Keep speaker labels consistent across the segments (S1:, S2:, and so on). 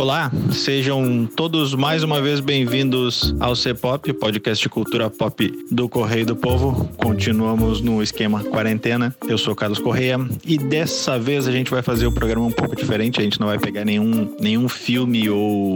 S1: Olá, sejam todos mais uma vez bem-vindos ao C-Pop, podcast de cultura pop do Correio do Povo. Continuamos no esquema quarentena. Eu sou Carlos Correia e dessa vez a gente vai fazer o programa um pouco diferente. A gente não vai pegar nenhum, nenhum filme ou,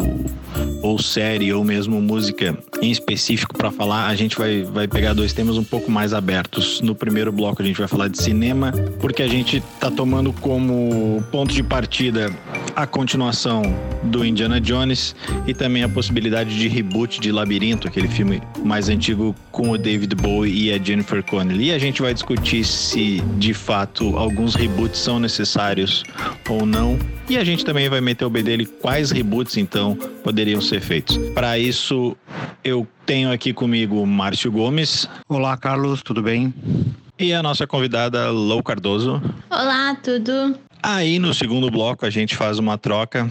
S1: ou série ou mesmo música em específico para falar. A gente vai, vai pegar dois temas um pouco mais abertos. No primeiro bloco a gente vai falar de cinema, porque a gente tá tomando como ponto de partida a continuação do Indiana Jones e também a possibilidade de reboot de Labirinto, aquele filme mais antigo com o David Bowie e a Jennifer Connelly. E a gente vai discutir se de fato alguns reboots são necessários ou não. E a gente também vai meter o B dele quais reboots então poderiam ser feitos. Para isso, eu tenho aqui comigo o Márcio Gomes.
S2: Olá, Carlos, tudo bem?
S1: E a nossa convidada Lou Cardoso.
S3: Olá, tudo?
S1: Aí no segundo bloco a gente faz uma troca.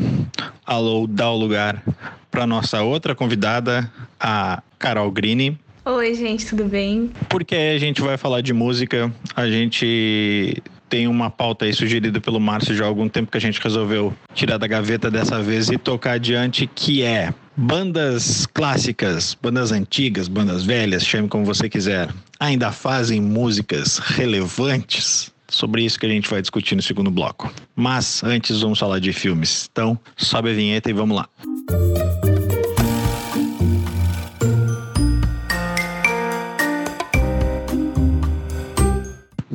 S1: A Lou dá o lugar para nossa outra convidada, a Carol Grini.
S3: Oi, gente, tudo bem?
S1: Porque a gente vai falar de música, a gente tem uma pauta aí sugerida pelo Márcio já há algum tempo que a gente resolveu tirar da gaveta dessa vez e tocar adiante, que é bandas clássicas, bandas antigas, bandas velhas, chame como você quiser, ainda fazem músicas relevantes? sobre isso que a gente vai discutir no segundo bloco. Mas antes vamos falar de filmes. Então, sobe a vinheta e vamos lá.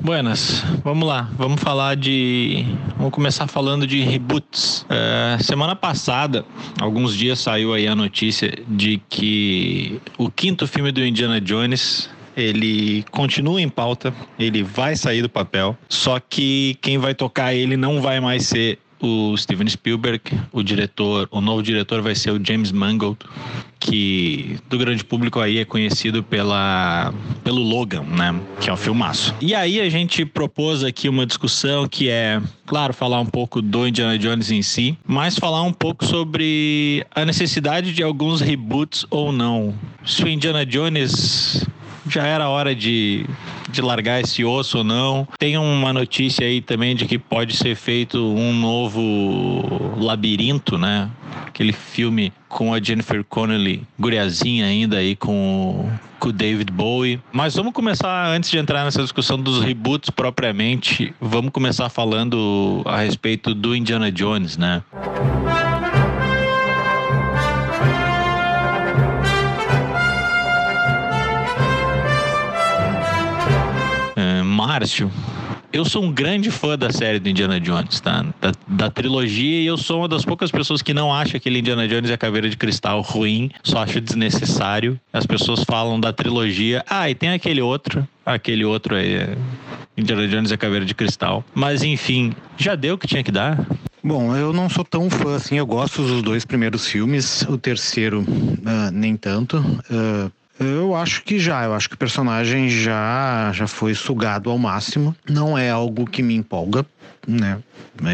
S1: Buenas, vamos lá, vamos falar de. Vamos começar falando de reboots. É, semana passada, alguns dias saiu aí a notícia de que o quinto filme do Indiana Jones ele continua em pauta, ele vai sair do papel, só que quem vai tocar ele não vai mais ser o Steven Spielberg, o diretor, o novo diretor vai ser o James Mangold, que do grande público aí é conhecido pela pelo Logan, né, que é um filmaço. E aí a gente propôs aqui uma discussão que é, claro, falar um pouco do Indiana Jones em si, mas falar um pouco sobre a necessidade de alguns reboots ou não. Se o Indiana Jones já era hora de, de largar esse osso ou não. Tem uma notícia aí também de que pode ser feito um novo labirinto, né? Aquele filme com a Jennifer Connelly, guriazinha ainda aí com com o David Bowie. Mas vamos começar, antes de entrar nessa discussão dos reboots propriamente, vamos começar falando a respeito do Indiana Jones, né? Márcio, eu sou um grande fã da série do Indiana Jones, tá? Da, da, trilogia, e eu sou uma das poucas pessoas que não acha aquele Indiana Jones e a Caveira de Cristal ruim, só acho desnecessário. As pessoas falam da trilogia, ah, e tem aquele outro, aquele outro aí, é Indiana Jones e a Caveira de Cristal. Mas enfim, já deu o que tinha que dar.
S2: Bom, eu não sou tão fã assim, eu gosto dos dois primeiros filmes, o terceiro uh, nem tanto. Uh, eu acho que já, eu acho que o personagem já já foi sugado ao máximo. Não é algo que me empolga, né?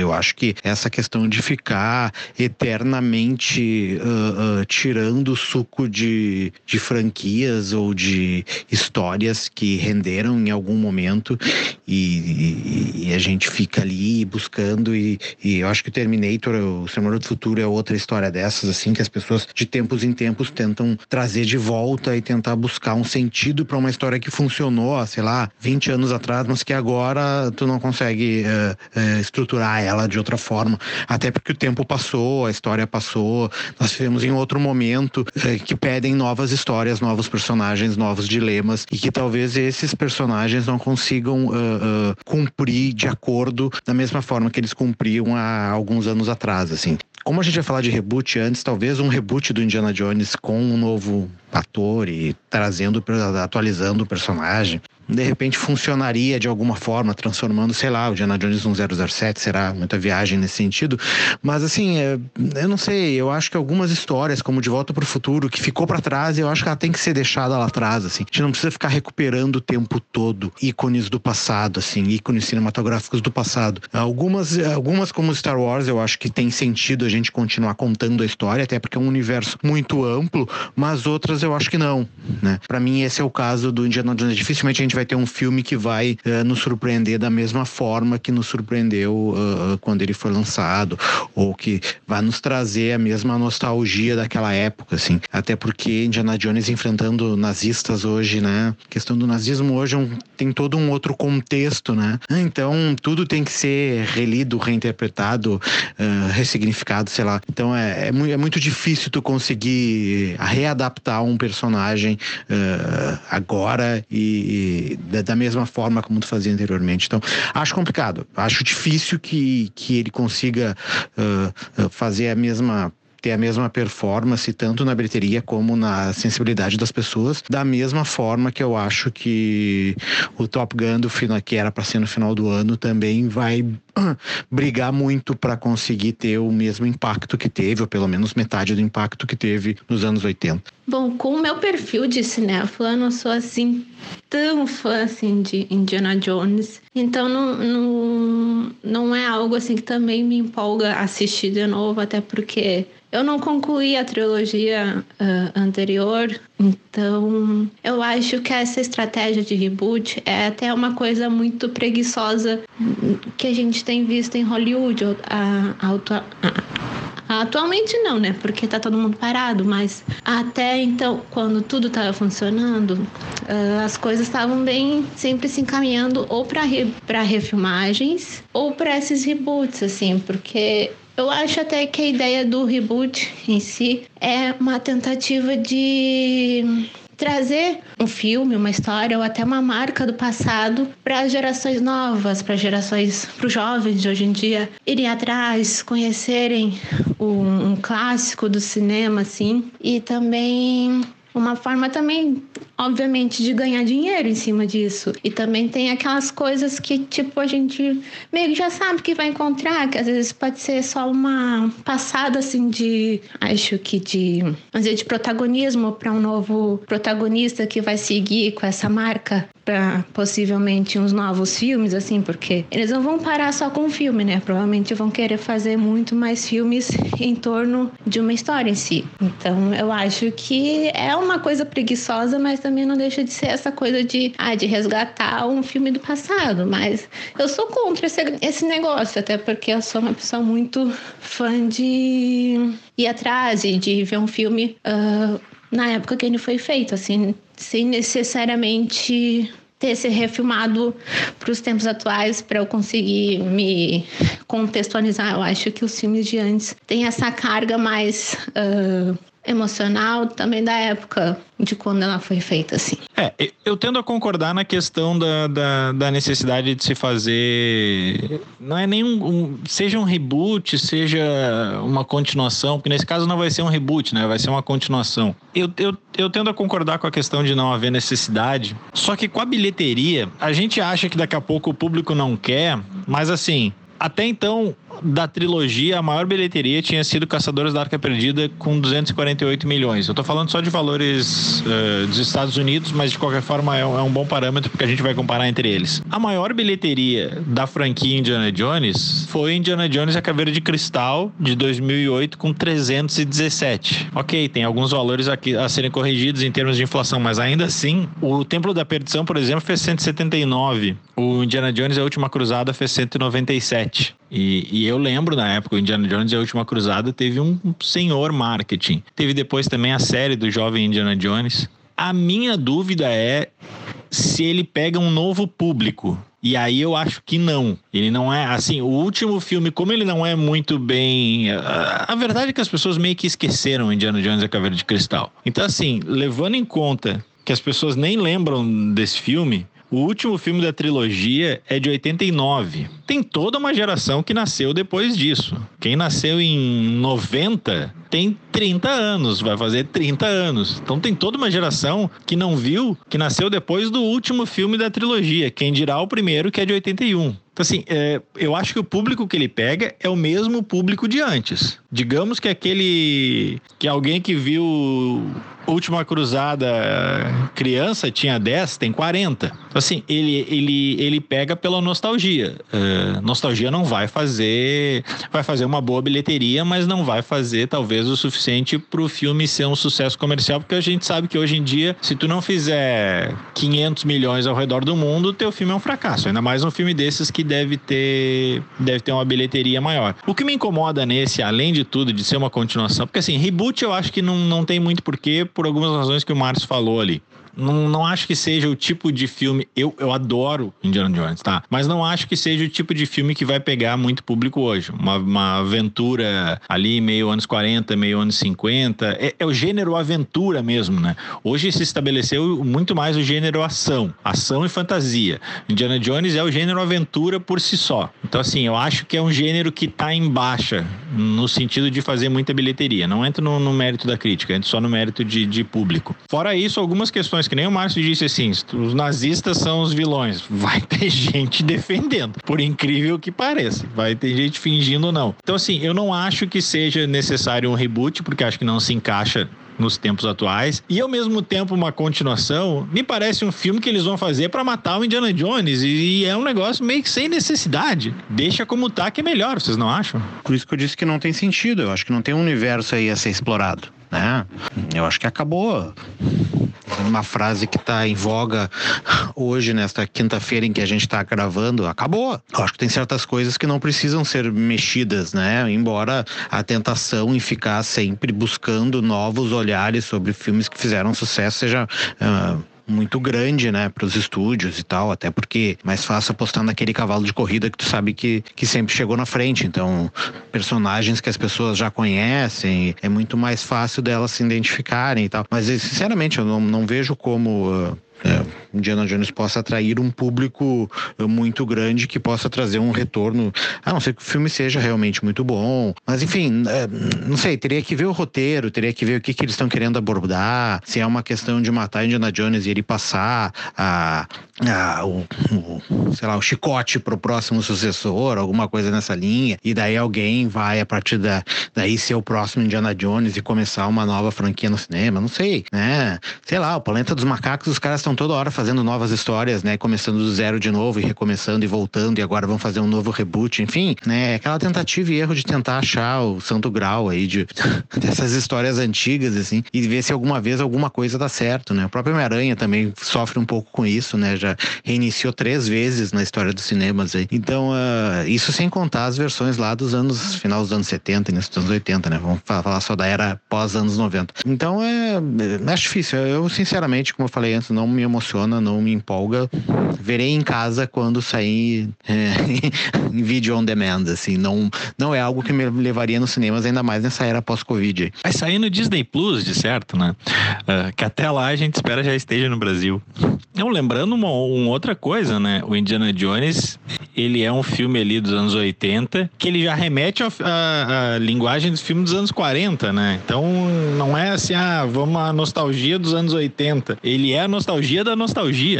S2: Eu acho que essa questão de ficar eternamente uh, uh, tirando suco de, de franquias ou de histórias que renderam em algum momento e, e, e a gente fica ali buscando e, e, eu acho que o Terminator, o Senhor do Futuro é outra história dessas, assim, que as pessoas de tempos em tempos tentam trazer de volta e tentar buscar um sentido para uma história que funcionou, sei lá, 20 anos atrás, mas que agora tu não consegue uh, estruturar ela de outra forma. Até porque o tempo passou, a história passou, nós vivemos em outro momento eh, que pedem novas histórias, novos personagens, novos dilemas e que talvez esses personagens não consigam uh, uh, cumprir de acordo da mesma forma que eles cumpriam há alguns anos atrás, assim. Como a gente vai falar de reboot antes, talvez um reboot do Indiana Jones com um novo ator e trazendo, atualizando o personagem de repente funcionaria de alguma forma, transformando, sei lá, o Diana Jones num 007, será muita viagem nesse sentido. Mas assim, é, eu não sei, eu acho que algumas histórias, como De Volta para o Futuro, que ficou para trás, eu acho que ela tem que ser deixada lá atrás, assim. A gente não precisa ficar recuperando o tempo todo ícones do passado, assim, ícones cinematográficos do passado. Algumas, algumas como Star Wars, eu acho que tem sentido a gente continuar contando a história, até porque é um universo muito amplo, mas outras eu acho que não, né? Para mim esse é o caso do Indiana Jones, dificilmente a gente gente vai ter um filme que vai uh, nos surpreender da mesma forma que nos surpreendeu uh, quando ele foi lançado, ou que vai nos trazer a mesma nostalgia daquela época, assim. Até porque Indiana Jones enfrentando nazistas hoje, né? A questão do nazismo hoje é um, tem todo um outro contexto, né? Então tudo tem que ser relido, reinterpretado, uh, ressignificado, sei lá. Então é, é, muito, é muito difícil tu conseguir readaptar um personagem agora e, da mesma forma como tu fazia anteriormente. Então acho complicado, acho difícil que, que ele consiga uh, fazer a mesma ter a mesma performance tanto na bilheteria como na sensibilidade das pessoas, da mesma forma que eu acho que o Top Gun do final que era para ser no final do ano também vai brigar muito para conseguir ter o mesmo impacto que teve, ou pelo menos metade do impacto que teve nos anos 80.
S3: Bom, com o meu perfil de cinéfila, eu não sou assim tão fã assim de Indiana Jones. Então não, não, não é algo assim que também me empolga assistir de novo, até porque eu não concluí a trilogia uh, anterior, então eu acho que essa estratégia de reboot é até uma coisa muito preguiçosa que a gente tem visto em Hollywood. A, a, a, atualmente não, né? Porque tá todo mundo parado, mas até então, quando tudo estava funcionando, uh, as coisas estavam bem sempre se encaminhando ou para re, refilmagens ou para esses reboots, assim, porque eu acho até que a ideia do reboot em si é uma tentativa de trazer um filme, uma história ou até uma marca do passado para as gerações novas, para gerações, para os jovens de hoje em dia irem atrás, conhecerem um, um clássico do cinema, assim, e também uma forma também, obviamente, de ganhar dinheiro em cima disso. E também tem aquelas coisas que, tipo, a gente meio que já sabe que vai encontrar, que às vezes pode ser só uma passada, assim, de. Acho que de. Dizer, de protagonismo para um novo protagonista que vai seguir com essa marca para possivelmente uns novos filmes, assim, porque eles não vão parar só com o filme, né? Provavelmente vão querer fazer muito mais filmes em torno de uma história em si. Então, eu acho que é uma coisa preguiçosa, mas também não deixa de ser essa coisa de, ah, de resgatar um filme do passado. Mas eu sou contra esse, esse negócio, até porque eu sou uma pessoa muito fã de ir atrás e de ver um filme uh, na época que ele foi feito, assim, sem necessariamente ter se refilmado para os tempos atuais para eu conseguir me contextualizar. Eu acho que os filmes de antes têm essa carga mais uh, emocional também da época de quando ela foi feita, assim.
S1: É, eu tendo a concordar na questão da, da, da necessidade de se fazer. Não é nem um, um, Seja um reboot, seja uma continuação, porque nesse caso não vai ser um reboot, né? Vai ser uma continuação. Eu, eu, eu tendo a concordar com a questão de não haver necessidade. Só que com a bilheteria, a gente acha que daqui a pouco o público não quer, mas assim, até então, da trilogia, a maior bilheteria tinha sido Caçadores da Arca Perdida com 248 milhões. Eu tô falando só de valores uh, dos Estados Unidos, mas de qualquer forma é um, é um, bom parâmetro porque a gente vai comparar entre eles. A maior bilheteria da franquia Indiana Jones foi Indiana Jones e a Caveira de Cristal de 2008 com 317. Ok, tem alguns valores aqui a serem corrigidos em termos de inflação, mas ainda assim, o Templo da Perdição, por exemplo, fez 179. O Indiana Jones a Última Cruzada fez 197. E, e, eu lembro na época, o Indiana Jones e a Última Cruzada teve um senhor marketing. Teve depois também a série do jovem Indiana Jones. A minha dúvida é se ele pega um novo público. E aí eu acho que não. Ele não é assim. O último filme, como ele não é muito bem. A, a verdade é que as pessoas meio que esqueceram Indiana Jones e a Caveira de Cristal. Então, assim, levando em conta que as pessoas nem lembram desse filme, o último filme da trilogia é de 89. Tem toda uma geração que nasceu depois disso. Quem nasceu em 90 tem 30 anos, vai fazer 30 anos. Então tem toda uma geração que não viu, que nasceu depois do último filme da trilogia. Quem dirá o primeiro, que é de 81. Então, assim, é, eu acho que o público que ele pega é o mesmo público de antes. Digamos que aquele. que alguém que viu Última Cruzada criança tinha 10, tem 40. Então, assim, ele, ele, ele pega pela nostalgia. Uh, nostalgia não vai fazer. Vai fazer uma boa bilheteria, mas não vai fazer, talvez, o suficiente para o filme ser um sucesso comercial, porque a gente sabe que hoje em dia, se tu não fizer 500 milhões ao redor do mundo, teu filme é um fracasso. Ainda mais um filme desses que deve ter, deve ter uma bilheteria maior. O que me incomoda nesse, além de tudo, de ser uma continuação, porque assim, reboot eu acho que não, não tem muito porquê, por algumas razões que o Márcio falou ali. Não, não acho que seja o tipo de filme. Eu, eu adoro Indiana Jones, tá? Mas não acho que seja o tipo de filme que vai pegar muito público hoje. Uma, uma aventura ali, meio anos 40, meio anos 50. É, é, o gênero aventura mesmo, né? Hoje se estabeleceu muito mais o gênero ação. Ação e fantasia. Indiana Jones é o gênero aventura por si só. Então, assim, eu acho que é um gênero que tá em baixa, no sentido de fazer muita bilheteria. Não entro no, no mérito da crítica, entro só no mérito de, de público. Fora isso, algumas questões vilões, que nem o Márcio disse assim: os nazistas são os vilões. Vai ter gente defendendo, por incrível que pareça. Vai ter gente fingindo não. Então, assim, eu não acho que seja necessário um reboot, porque acho que não se encaixa nos tempos atuais. E ao mesmo tempo uma continuação, me parece um filme que eles vão fazer para matar o Indiana Jones e é um negócio meio que sem necessidade. Deixa como tá que é melhor, vocês não acham?
S2: Por isso que eu disse que não tem sentido. Eu acho que não tem um universo aí a ser explorado, né? Eu acho que acabou uma frase que está em voga hoje, nesta quinta-feira em que a gente está gravando, acabou. Eu acho que tem certas coisas que não precisam ser mexidas, né? Embora a tentação em ficar sempre buscando novos olhares sobre filmes que fizeram sucesso seja. Uh, muito grande, né, para os estúdios e tal, até porque é mais fácil apostar naquele cavalo de corrida que tu sabe que, que sempre chegou na frente. Então, personagens que as pessoas já conhecem, é muito mais fácil delas se identificarem e tal. Mas, sinceramente, eu não, não vejo como. Uh, Indiana Jones possa atrair um público eh, muito grande que possa trazer um retorno, a não ser que o filme seja realmente muito bom. Mas enfim, é, não sei, teria que ver o roteiro, teria que ver o que, que eles estão querendo abordar, se é uma questão de matar Indiana Jones e ele passar a, a o, o, sei lá, o chicote pro próximo sucessor, alguma coisa nessa linha, e daí alguém vai a partir da, daí ser o próximo Indiana Jones e começar uma nova franquia no cinema, não sei, né? Sei lá, o Planeta dos Macacos, os caras estão toda hora fazendo novas histórias, né? Começando do zero de novo e recomeçando e voltando, e agora vão fazer um novo reboot, enfim, né? Aquela tentativa e erro de tentar achar o santo grau aí de, dessas histórias antigas, assim, e ver se alguma vez alguma coisa dá certo, né? O próprio Homem-Aranha também sofre um pouco com isso, né? Já reiniciou três vezes na história dos cinemas aí. Então, uh, isso sem contar as versões lá dos anos, final dos anos 70 e dos anos 80, né? Vamos falar só da era pós anos 90. Então, é, é difícil. Eu, sinceramente, como eu falei antes, não me não me empolga. Verei em casa quando sair é, em vídeo on demand, assim. Não, não é algo que me levaria nos cinemas, ainda mais nessa era pós-Covid.
S1: Vai sair no Disney Plus, de certo, né? Uh, que até lá a gente espera já esteja no Brasil. Não, lembrando uma, uma, outra coisa, né? O Indiana Jones, ele é um filme ali dos anos 80, que ele já remete à linguagem dos filmes dos anos 40, né? Então, não é assim, ah, vamos à nostalgia dos anos 80. Ele é a nostalgia da nostalgia,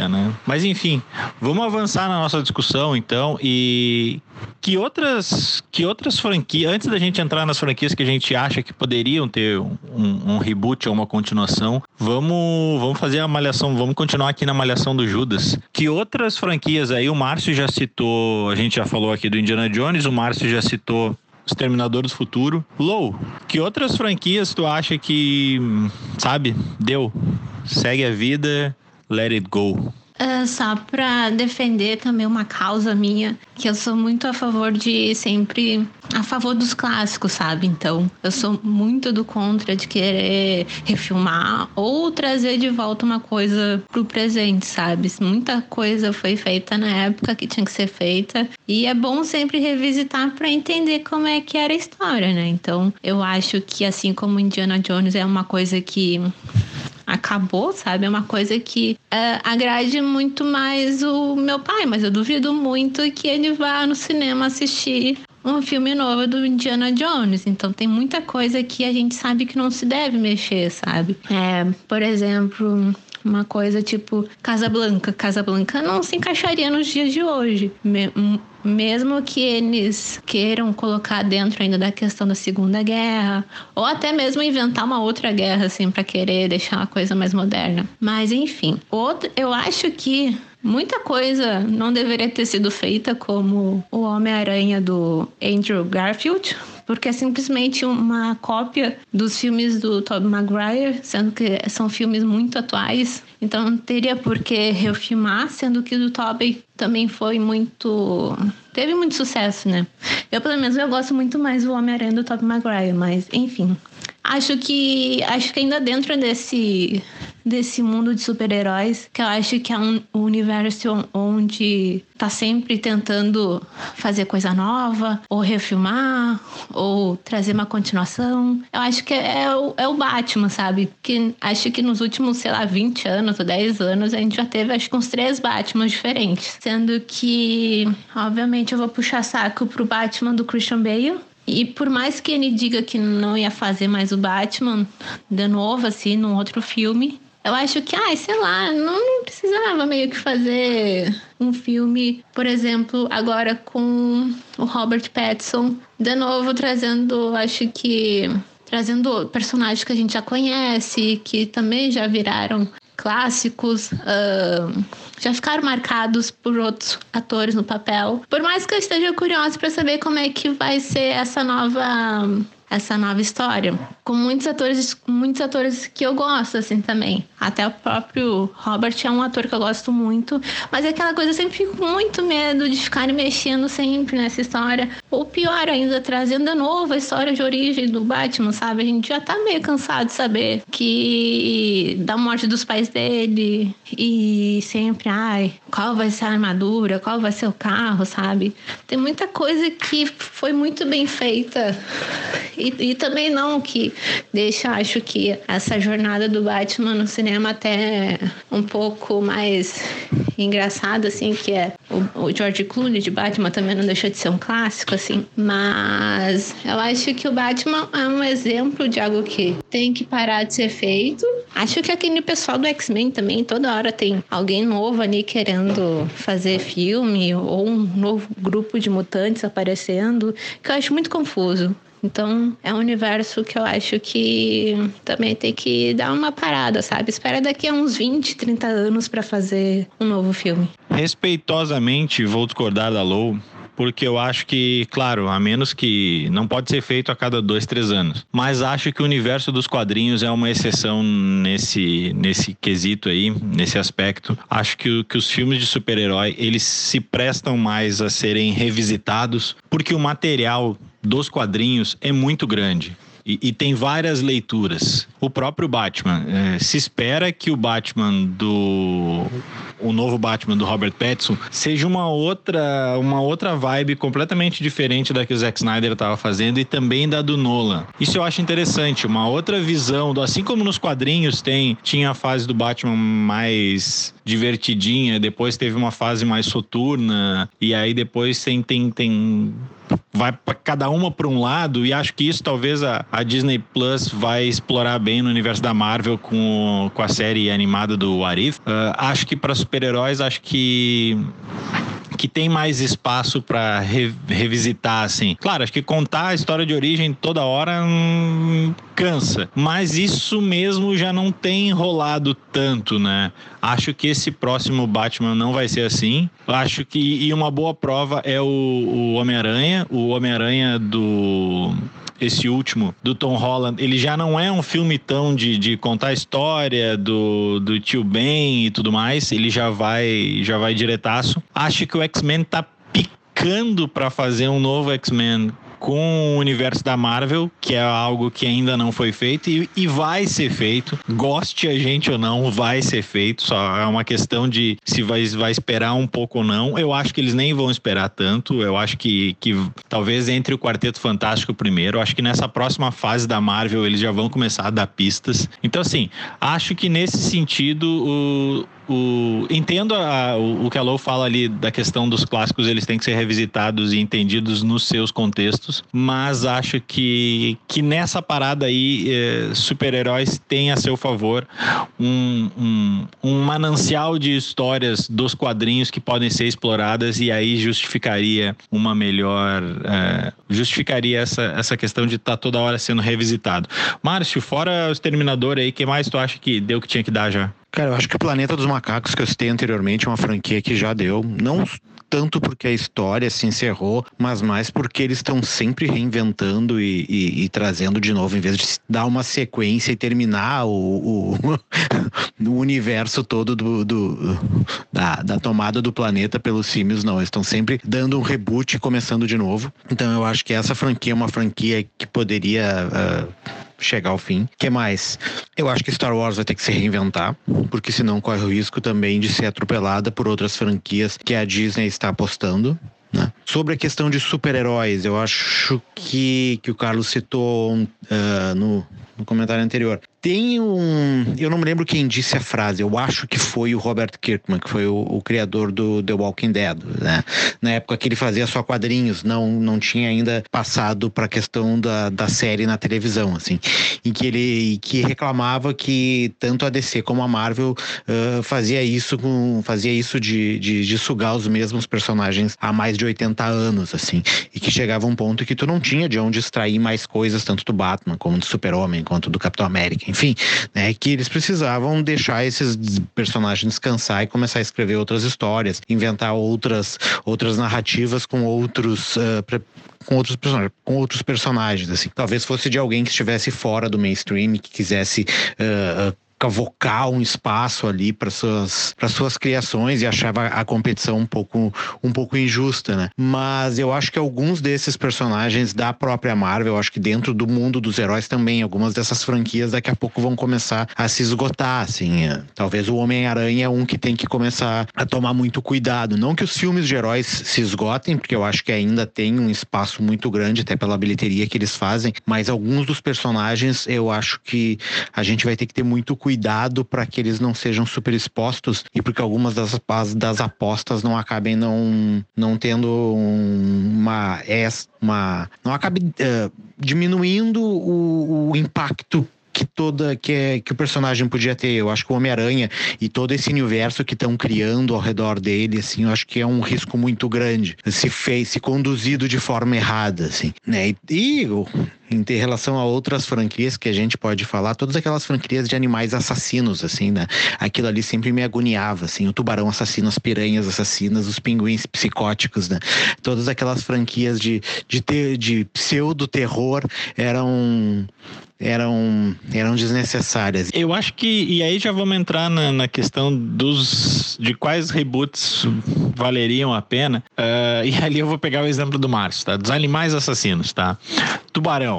S1: né? Mas enfim, vamos avançar na nossa discussão então e que outras que outras franquias, antes da gente entrar nas franquias que a gente acha que poderiam ter um, um reboot ou uma continuação, vamos vamos fazer a malhação, vamos continuar aqui na malhação do Judas. Que outras franquias aí o Márcio já citou, a gente já falou aqui do Indiana Jones, o Márcio já citou Exterminador do Futuro. Low, que outras franquias tu acha que, sabe, deu? Segue a vida, let it go.
S3: Uh, só para defender também uma causa minha, que eu sou muito a favor de sempre a favor dos clássicos, sabe? Então, eu sou muito do contra de querer refilmar ou trazer de volta uma coisa pro presente, sabe? Muita coisa foi feita na época que tinha que ser feita e é bom sempre revisitar para entender como é que era a história, né? Então, eu acho que assim como Indiana Jones é uma coisa que acabou, sabe? É uma coisa que é, agrade muito mais o meu pai, mas eu duvido muito que ele vá no cinema assistir um filme novo do Indiana Jones. Então tem muita coisa que a gente sabe que não se deve mexer, sabe? É, por exemplo, uma coisa tipo Casa Blanca. Casa Blanca não se encaixaria nos dias de hoje. Mesmo que eles queiram colocar dentro ainda da questão da Segunda Guerra, ou até mesmo inventar uma outra guerra, assim, para querer deixar a coisa mais moderna. Mas, enfim, outro, eu acho que Muita coisa não deveria ter sido feita, como o Homem-Aranha do Andrew Garfield, porque é simplesmente uma cópia dos filmes do Tobey Maguire, sendo que são filmes muito atuais. Então não teria por que refilmar, sendo que o do Tobey também foi muito. teve muito sucesso, né? Eu, pelo menos, eu gosto muito mais do Homem-Aranha do Tobey Maguire, mas enfim. Acho que acho que ainda dentro desse desse mundo de super-heróis, que eu acho que é um universo onde tá sempre tentando fazer coisa nova, ou refilmar, ou trazer uma continuação. Eu acho que é o, é o Batman, sabe? Que acho que nos últimos, sei lá, 20 anos ou 10 anos, a gente já teve acho que uns três Batmans diferentes. Sendo que, obviamente, eu vou puxar saco pro Batman do Christian Bale, e por mais que ele diga que não ia fazer mais o Batman de novo, assim, num outro filme, eu acho que, ai, sei lá, não precisava meio que fazer um filme, por exemplo, agora com o Robert Pattinson, de novo trazendo, acho que trazendo personagens que a gente já conhece, que também já viraram clássicos, uh, já ficaram marcados por outros atores no papel. Por mais que eu esteja curiosa para saber como é que vai ser essa nova essa nova história. Com muitos atores, muitos atores que eu gosto, assim, também. Até o próprio Robert é um ator que eu gosto muito. Mas é aquela coisa, eu sempre fico com muito medo de ficar mexendo sempre nessa história. Ou pior ainda, trazendo a história de origem do Batman, sabe? A gente já tá meio cansado de saber que da morte dos pais dele e sempre, ai, qual vai ser a armadura, qual vai ser o carro, sabe? Tem muita coisa que foi muito bem feita e, e também não que deixa, acho que essa jornada do Batman no cinema até um pouco mais engraçada, assim, que é o, o George Clooney de Batman também não deixou de ser um clássico, assim. Mas eu acho que o Batman é um exemplo de algo que tem que parar de ser feito. Acho que aquele pessoal do X-Men também, toda hora tem alguém novo ali querendo fazer filme ou um novo grupo de mutantes aparecendo, que eu acho muito confuso. Então, é um universo que eu acho que também tem que dar uma parada, sabe? Espera daqui a uns 20, 30 anos para fazer um novo filme.
S1: Respeitosamente, vou discordar da Lou, porque eu acho que, claro, a menos que não pode ser feito a cada dois, três anos. Mas acho que o universo dos quadrinhos é uma exceção nesse, nesse quesito aí, nesse aspecto. Acho que, que os filmes de super-herói eles se prestam mais a serem revisitados, porque o material dos quadrinhos é muito grande. E, e, tem várias leituras. O próprio Batman. É, se espera que o Batman do. O novo Batman do Robert Pattinson seja uma outra, uma outra vibe completamente diferente da que o Zack Snyder estava fazendo e também da do Nolan. Isso eu acho interessante, uma outra visão, do, assim como nos quadrinhos tem tinha a fase do Batman mais divertidinha, depois teve uma fase mais soturna e aí depois tem tem, tem vai para cada uma para um lado e acho que isso talvez a, a, Disney Plus vai explorar bem no universo da Marvel com, com a série animada do Arif. Uh, acho que para super-heróis acho que que tem mais espaço para re, revisitar, assim. Claro, acho que contar a história de origem toda hora hum, cansa, mas isso mesmo já não tem rolado tanto, né? Acho que esse próximo Batman não vai ser assim. Acho que e uma boa prova é o, o Homem-Aranha, o Homem-Aranha do esse último, do Tom Holland, ele já não é um filme tão de, de contar a história do, do tio Ben e tudo mais, ele já vai, já vai diretaço. Acho que o X-Men tá picando para fazer um novo X-Men com o universo da Marvel, que é algo que ainda não foi feito e, e, vai ser feito. Goste a gente ou não, vai ser feito. Só é uma questão de se vai, vai esperar um pouco ou não. Eu acho que eles nem vão esperar tanto. Eu acho que, que talvez entre o Quarteto Fantástico primeiro. Eu acho que nessa próxima fase da Marvel eles já vão começar a dar pistas. Então, assim, acho que nesse sentido o o, entendo a, o, o que a Lou fala ali da questão dos clássicos, eles têm que ser revisitados e entendidos nos seus contextos, mas acho que, que nessa parada aí, eh, super-heróis têm a seu favor um, um, um manancial de histórias dos quadrinhos que podem ser exploradas e aí justificaria uma melhor. Eh, justificaria essa, essa questão de estar tá toda hora sendo revisitado. Márcio, fora o Exterminador aí, que mais tu acha que deu que tinha que dar já?
S2: Cara, eu acho que o Planeta dos Macacos que eu citei anteriormente é uma franquia que já deu. Não tanto porque a história se encerrou, mas mais porque eles estão sempre reinventando e, e, e, trazendo de novo, em vez de dar uma sequência e terminar o, o, o universo todo do, do da, da, tomada do planeta pelos símios, não. Eles estão sempre dando um reboot e começando de novo. Então eu acho que essa franquia é uma franquia que poderia. Uh, chegar ao fim. que mais? Eu acho que Star Wars vai ter que se reinventar, porque senão corre o risco também de ser atropelada por outras franquias que a Disney está apostando. Né? Sobre a questão de super-heróis, eu acho que, que o Carlos citou uh, no, no comentário anterior. Tem um. Eu não me lembro quem disse a frase, eu acho que foi o Robert Kirkman, que foi o, o criador do The Walking Dead. Né? Na época que ele fazia só quadrinhos, não, não tinha ainda passado para a questão da, da série na televisão, assim. Em que ele que reclamava que tanto a DC como a Marvel uh, fazia isso com. fazia isso de, de, de, sugar os mesmos personagens há mais de 80 anos, assim. E que chegava um ponto que tu não tinha de onde extrair mais coisas, tanto do Batman, como do Super-Homem, quanto do Capitão América enfim, né, que eles precisavam deixar esses personagens descansar e começar a escrever outras histórias, inventar outras, outras narrativas com outros uh, com outros personagens, com outros personagens assim. Talvez fosse de alguém que estivesse fora do mainstream, que quisesse uh, cavocar um espaço ali para suas para suas criações e achava a competição um pouco um pouco injusta, né? Mas eu acho que alguns desses personagens da própria Marvel, acho que dentro do mundo dos heróis também, algumas dessas franquias daqui a pouco vão começar a se esgotar, assim. É. Talvez o Homem-Aranha é um que tem que começar a tomar muito cuidado, não que os filmes de heróis se esgotem, porque eu acho que ainda tem um espaço muito grande até pela bilheteria que eles fazem, mas alguns dos personagens eu acho que a gente vai ter que ter muito cuidado para que eles não sejam super expostos e porque algumas das, das apostas não acabem não, não tendo uma, uma não acabe uh, diminuindo o, o impacto que toda que, é, que o personagem podia ter. Eu acho que o Homem-Aranha e todo esse universo que estão criando ao redor dele, assim, eu acho que é um risco muito grande se fez, se conduzido de forma errada, assim, né? E, e em ter relação a outras franquias que a gente pode falar, todas aquelas franquias de animais assassinos, assim, né? Aquilo ali sempre me agoniava, assim, o tubarão assassino, as piranhas assassinas, os pinguins psicóticos, né? Todas aquelas franquias de, de, ter, de pseudo-terror eram eram, eram desnecessárias.
S1: Eu acho que, e aí já vamos entrar na, na questão dos de quais reboots valeriam a pena. Uh, e ali eu vou pegar o exemplo do Márcio, tá? Dos animais assassinos, tá? Tubarão.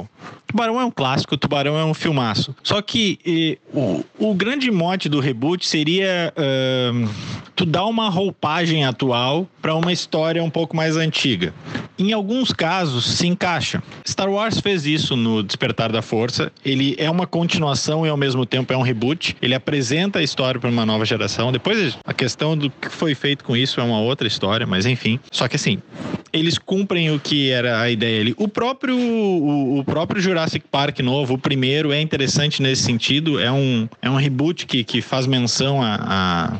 S1: Tubarão é um clássico, Tubarão é um filmaço. Só que o, o grande mote do reboot seria uh, tu dar uma roupagem atual para uma história um pouco mais antiga. Em alguns casos se encaixa. Star Wars fez isso no Despertar da Força. Ele é uma continuação e ao mesmo tempo é um reboot. Ele apresenta a história para uma nova geração. Depois a questão do que foi feito com isso é uma outra história, mas enfim. Só que assim, eles cumprem o que era a ideia ali. O próprio o, o próprio Jurassic Park novo, o primeiro, é interessante nesse sentido. É um, é um reboot que, que faz menção a, a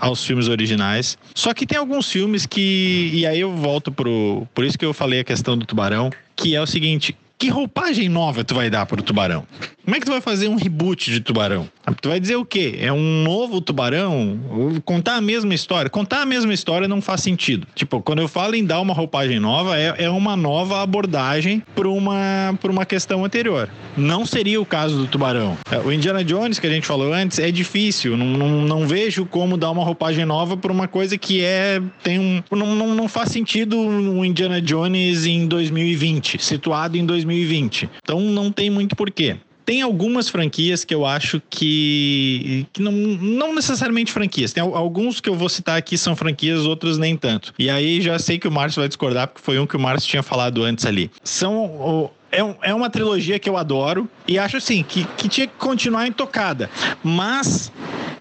S1: aos filmes originais. Só que tem alguns filmes que. E aí eu volto pro. Por isso que eu falei a questão do tubarão, que é o seguinte: que roupagem nova tu vai dar pro tubarão? Como é que tu vai fazer um reboot de tubarão? Tu vai dizer o quê? É um novo tubarão? Contar a mesma história? Contar a mesma história não faz sentido. Tipo, quando eu falo em dar uma roupagem nova, é, é uma nova abordagem para uma, uma questão anterior. Não seria o caso do tubarão. É, o Indiana Jones, que a gente falou antes, é difícil. Não, não, não vejo como dar uma roupagem nova por uma coisa que é. tem um. Não, não, não faz sentido o Indiana Jones em 2020, situado em 2020. Então não tem muito porquê tem algumas franquias que eu acho que, que não, não necessariamente franquias. Tem alguns que eu vou citar aqui são franquias, outros nem tanto. E aí já sei que o Márcio vai discordar, porque foi um que o Márcio tinha falado antes ali. São é, é uma trilogia que eu adoro e acho assim que, que tinha que continuar intocada. Mas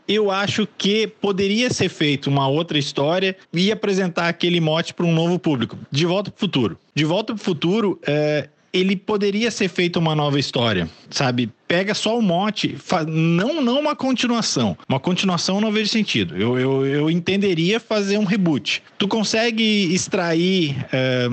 S1: eu acho que poderia ser feito uma outra história e apresentar aquele mote para um novo público. De Volta para o Futuro. De Volta para o Futuro, é, ele poderia ser feito uma nova história, sabe? pega só o mote, não, não uma continuação. Uma continuação não vejo sentido. Eu, eu, eu entenderia fazer um reboot. Tu consegue extrair é,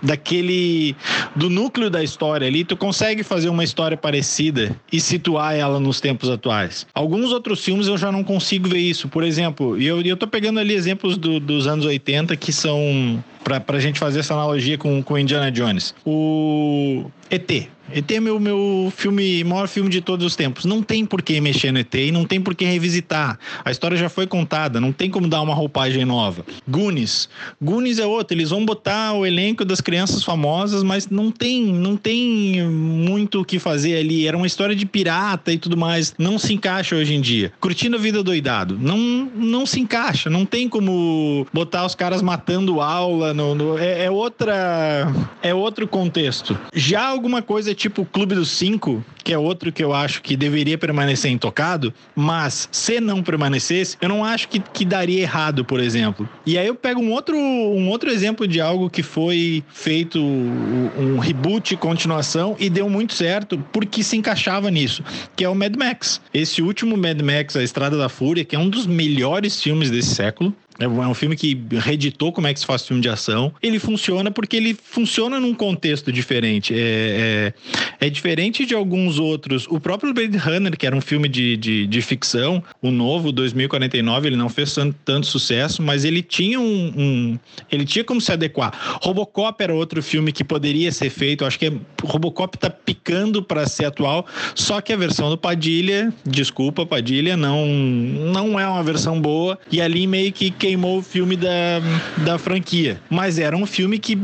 S1: daquele. do núcleo da história ali, tu consegue fazer uma história parecida e situar ela nos tempos atuais. Alguns outros filmes eu já não consigo ver isso. Por exemplo, e eu, eu tô pegando ali exemplos do, dos anos 80 que são. Pra, pra gente fazer essa analogia com, com Indiana Jones. O ET. ET é meu, meu filme, maior filme de todos os tempos. Não tem por que mexer no ET e não tem por que revisitar. A história já foi contada, não tem como dar uma roupagem nova. Goonies. Goonies é outro, eles vão botar o elenco das crianças famosas, mas não tem, não tem muito o que fazer ali. Era uma história de pirata e tudo mais. Não se encaixa hoje em dia. Curtindo a vida doidado. Não, não se encaixa. Não tem como botar os caras matando aula. No, no é, é outra. É outro contexto. Já alguma coisa tipo o Clube dos Cinco, que é outro que eu acho que deveria permanecer intocado, mas se não permanecesse, eu não acho que, que daria errado, por exemplo. E aí eu pego um outro, um outro exemplo de algo que foi feito um reboot, continuação, e deu muito certo porque se encaixava nisso, que é o Mad Max. Esse último Mad Max, A Estrada da Fúria, que é um dos melhores filmes desse século, é um filme que reeditou como é que se faz filme de ação. Ele funciona porque ele funciona num contexto diferente. É, é, é diferente de alguns outros. O próprio Blade Runner, que era um filme de, de, de ficção, o novo, 2049, ele não fez tanto sucesso, mas ele tinha um, um, Ele tinha como se adequar. Robocop era outro filme que poderia ser feito. Acho que é, Robocop tá picando para ser atual, só que a versão do Padilha, desculpa, Padilha, não, não é uma versão boa. E ali meio que queimou o filme da, da franquia. Mas era um filme que,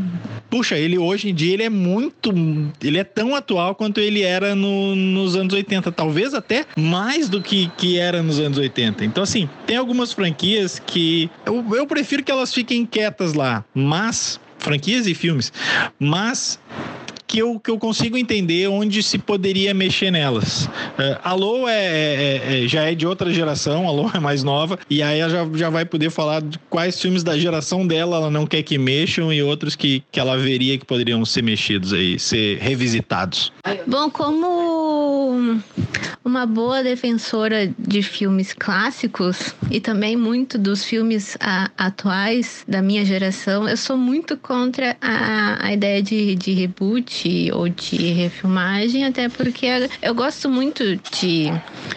S1: puxa, ele hoje em dia ele é muito. Ele é tão atual quanto ele era no, nos anos 80. Talvez até mais do que, que era nos anos 80. Então, assim, tem algumas franquias que eu, eu prefiro que elas fiquem quietas lá. Mas franquias e filmes, mas que eu, que eu consigo entender onde se poderia mexer nelas. Uh, Alô é, é, é, já é de outra geração, Alô é mais nova, e aí ela já, já vai poder falar de quais filmes da geração dela ela não quer que mexam e outros que, que ela veria que poderiam ser mexidos aí, ser revisitados.
S3: Bom, como uma boa defensora de filmes clássicos e também muito dos filmes a, atuais da minha geração, eu sou muito contra a, a ideia de, de reboot ou de refilmagem, até porque eu gosto muito de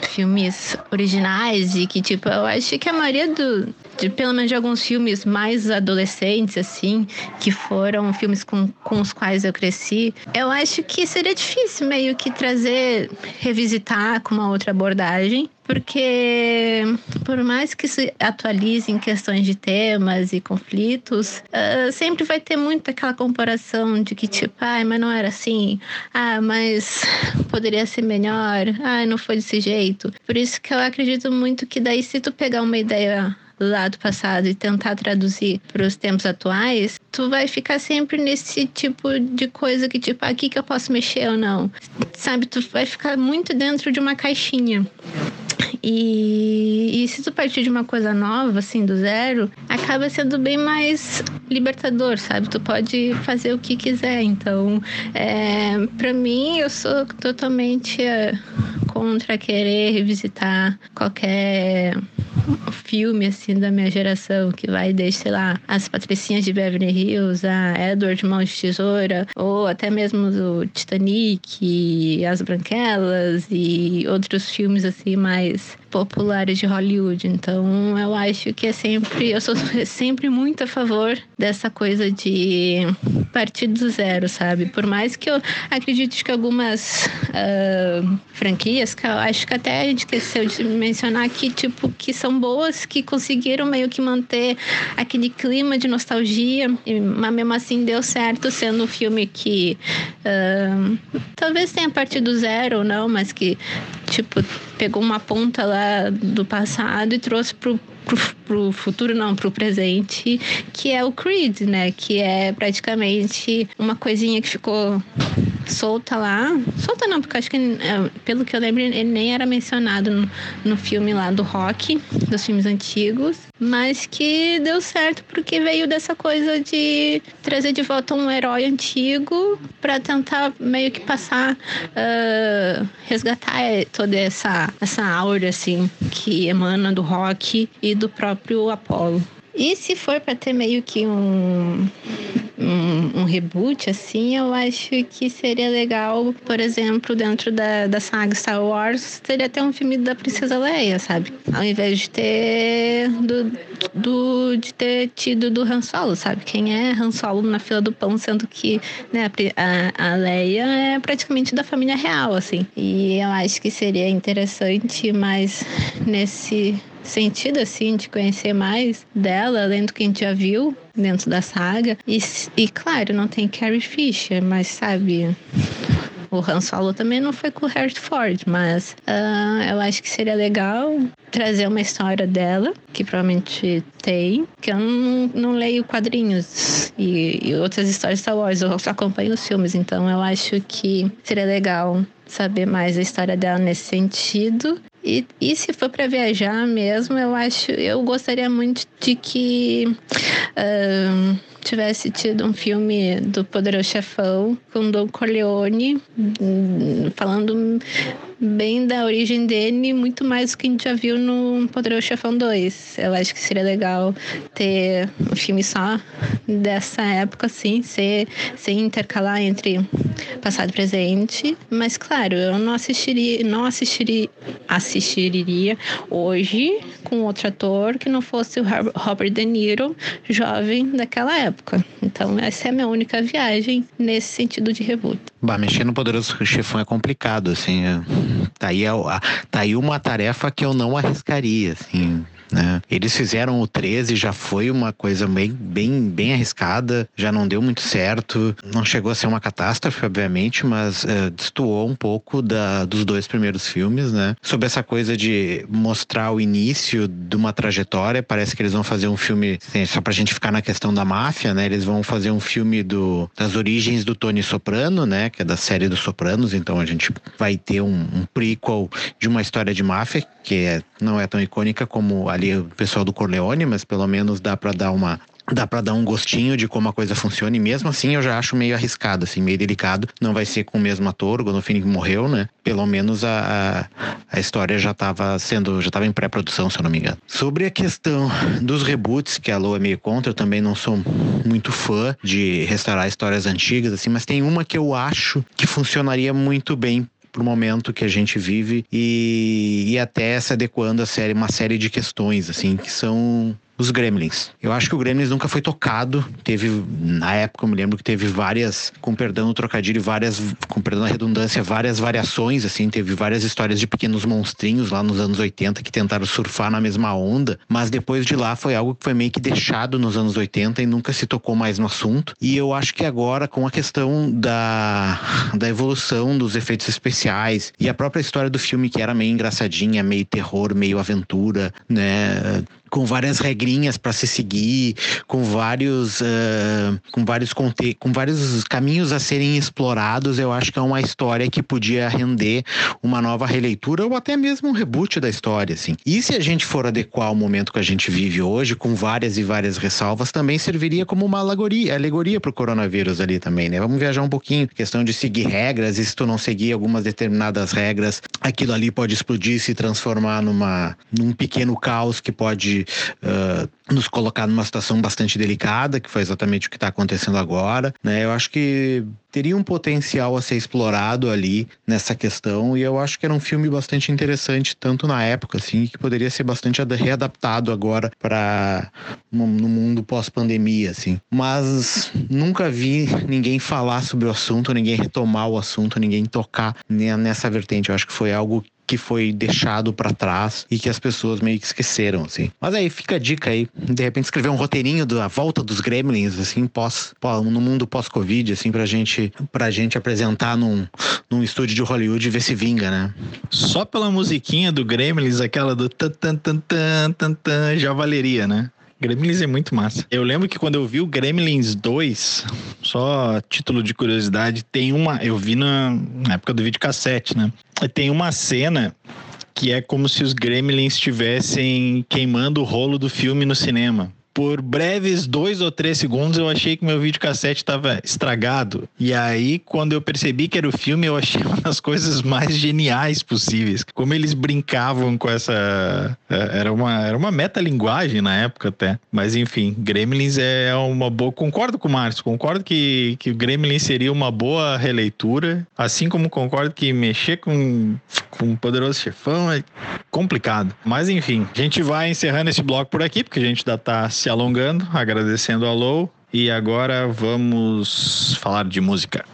S3: filmes originais e que, tipo, eu acho que a maioria do, de, pelo menos de alguns filmes mais adolescentes, assim, que foram filmes com, com os quais eu cresci, eu acho que seria difícil meio que trazer, revisitar com uma outra abordagem porque por mais que se atualize em questões de temas e conflitos, uh, sempre vai ter muito aquela comparação de que tipo, ah, mas não era assim, ah, mas poderia ser melhor, ah, não foi desse jeito. Por isso que eu acredito muito que daí se tu pegar uma ideia lá do passado e tentar traduzir para os tempos atuais, tu vai ficar sempre nesse tipo de coisa que, tipo, aqui que eu posso mexer ou não. Sabe, tu vai ficar muito dentro de uma caixinha. E, e se tu partir de uma coisa nova, assim, do zero, acaba sendo bem mais libertador, sabe? Tu pode fazer o que quiser. Então, é, para mim, eu sou totalmente é, contra querer revisitar qualquer filme assim da minha geração que vai desde, sei lá, as Patricinhas de Beverly Hills, a Edward Mão de Tesoura, ou até mesmo do Titanic, As Branquelas e outros filmes assim mais populares de Hollywood. Então, eu acho que é sempre, eu sou sempre muito a favor dessa coisa de partir do zero, sabe? Por mais que eu acredite que algumas uh, franquias, que eu acho que até a gente esqueceu de mencionar que tipo que são boas, que conseguiram meio que manter aquele clima de nostalgia, mas mesmo assim deu certo sendo um filme que uh, talvez tenha partido do zero ou não, mas que tipo pegou uma ponta lá do passado e trouxe pro, pro, pro futuro, não, pro presente, que é o Creed, né? Que é praticamente uma coisinha que ficou solta lá. Solta não, porque acho que, é, pelo que eu lembro, ele nem era mencionado no, no filme lá do rock, dos filmes antigos. Mas que deu certo porque veio dessa coisa de trazer de volta um herói antigo para tentar meio que passar, uh, resgatar toda essa, essa aura, assim, que emana do rock e do próprio Apollo. E se for para ter meio que um, um, reboot, assim, eu acho que seria legal, por exemplo, dentro da, da saga Star Wars, seria até um filme da Princesa Leia, sabe? Ao invés de ter do, do, de ter tido do Han Solo, sabe? Quem é Han Solo na fila do pão, sendo que né, a, a Leia é praticamente da família real, assim. E eu acho que seria interessante, mas nesse sentido, assim, de conhecer mais dela, além do que a gente já viu dentro da saga. E, e claro, não tem Carrie Fisher, mas sabe. O Han Solo também não foi com o Harry Ford, mas uh, eu acho que seria legal trazer uma história dela, que provavelmente tem, que eu não, não leio quadrinhos e, e outras histórias de Star Wars, eu só acompanho os filmes, então eu acho que seria legal saber mais a história dela nesse sentido. E, e se for para viajar mesmo, eu acho, eu gostaria muito de que uh, tivesse tido um filme do Poderoso Chefão com Don Corleone, hum, falando bem da origem dele, muito mais do que a gente já viu no Poderoso Chefão 2. Eu acho que seria legal ter um filme só dessa época, assim, sem intercalar entre passado e presente. Mas claro, eu não assistiria, não assistiria, assistiria hoje com outro ator que não fosse o Robert De Niro, jovem daquela época. Então essa é a minha única viagem nesse sentido de reboot.
S2: Bah, mexer no Poderoso Chefão é complicado, assim. É... Tá aí, a, tá aí uma tarefa que eu não arriscaria, assim. Né? Eles fizeram o 13, já foi uma coisa bem, bem, bem arriscada, já não deu muito certo. Não chegou a ser uma catástrofe, obviamente, mas uh, destoou um pouco da, dos dois primeiros filmes, né? Sobre essa coisa de mostrar o início de uma trajetória, parece que eles vão fazer um filme, assim, só pra gente ficar na questão da máfia, né? Eles vão fazer um filme do, das origens do Tony Soprano, né? Que é da série dos Sopranos, então a gente vai ter um, um prequel de uma história de máfia, que é, não é tão icônica como a ali o pessoal do Corleone, mas pelo menos dá para dar uma dá para dar um gostinho de como a coisa funciona e mesmo assim eu já acho meio arriscado, assim, meio delicado. Não vai ser com o mesmo ator, o Gonofini morreu, né? Pelo menos a, a, a história já estava sendo, já estava em pré-produção, se eu não me engano. Sobre a questão dos reboots, que a Lô é meio contra, eu também não sou muito fã de restaurar histórias antigas, assim, mas tem uma que eu acho que funcionaria muito bem pro momento que a gente vive e, e até se adequando a série, uma série de questões, assim, que são os Gremlins. Eu acho que o Gremlins nunca foi tocado. Teve, na época, eu me lembro que teve várias, com perdão o trocadilho, várias, com perdão a redundância, várias variações, assim. Teve várias histórias de pequenos monstrinhos lá nos anos 80 que tentaram surfar na mesma onda. Mas depois de lá foi algo que foi meio que deixado nos anos 80 e nunca se tocou mais no assunto. E eu acho que agora, com a questão da, da evolução dos efeitos especiais e a própria história do filme, que era meio engraçadinha, meio terror, meio aventura, né? Com várias regrinhas para se seguir, com vários, uh, com vários conte com vários caminhos a serem explorados. Eu acho que é uma história que podia render uma nova releitura ou até mesmo um reboot da história, assim. E se a gente for adequar ao momento que a gente vive hoje, com várias e várias ressalvas, também serviria como uma alegoria, alegoria para o coronavírus ali também, né? Vamos viajar um pouquinho, questão de seguir regras, e se tu não seguir algumas determinadas regras, aquilo ali pode explodir e se transformar numa num pequeno caos que uh, nos colocar numa situação bastante delicada, que foi exatamente o que está acontecendo agora. Né? Eu acho que teria um potencial a ser explorado ali nessa questão e eu acho que era um filme bastante interessante tanto na época assim que poderia ser bastante readaptado agora para no mundo pós-pandemia assim mas nunca vi ninguém falar sobre o assunto ninguém retomar o assunto ninguém tocar nessa vertente eu acho que foi algo que foi deixado para trás e que as pessoas meio que esqueceram, assim. Mas aí fica a dica aí, de repente escrever um roteirinho da volta dos Gremlins, assim, pós, no mundo pós-Covid, assim, pra gente, pra gente apresentar num, num estúdio de Hollywood e ver se vinga, né?
S1: Só pela musiquinha do Gremlins, aquela do tan tan tan tan tan, já valeria, né? Gremlins é muito massa. Eu lembro que quando eu vi o Gremlins 2, só título de curiosidade, tem uma. Eu vi na, na época do videocassete, né? Tem uma cena que é como se os Gremlins estivessem queimando o rolo do filme no cinema por breves dois ou três segundos eu achei que meu videocassete estava estragado. E aí, quando eu percebi que era o filme, eu achei uma das coisas mais geniais possíveis. Como eles brincavam com essa. É, era uma, era uma metalinguagem na época até. Mas enfim, Gremlins é uma boa. Concordo com o Márcio, concordo que, que o Gremlins seria uma boa releitura. Assim como concordo que mexer com, com um poderoso chefão é complicado. Mas enfim, a gente vai encerrando esse bloco por aqui, porque a gente ainda tá se alongando, agradecendo a Low. E agora vamos falar de música.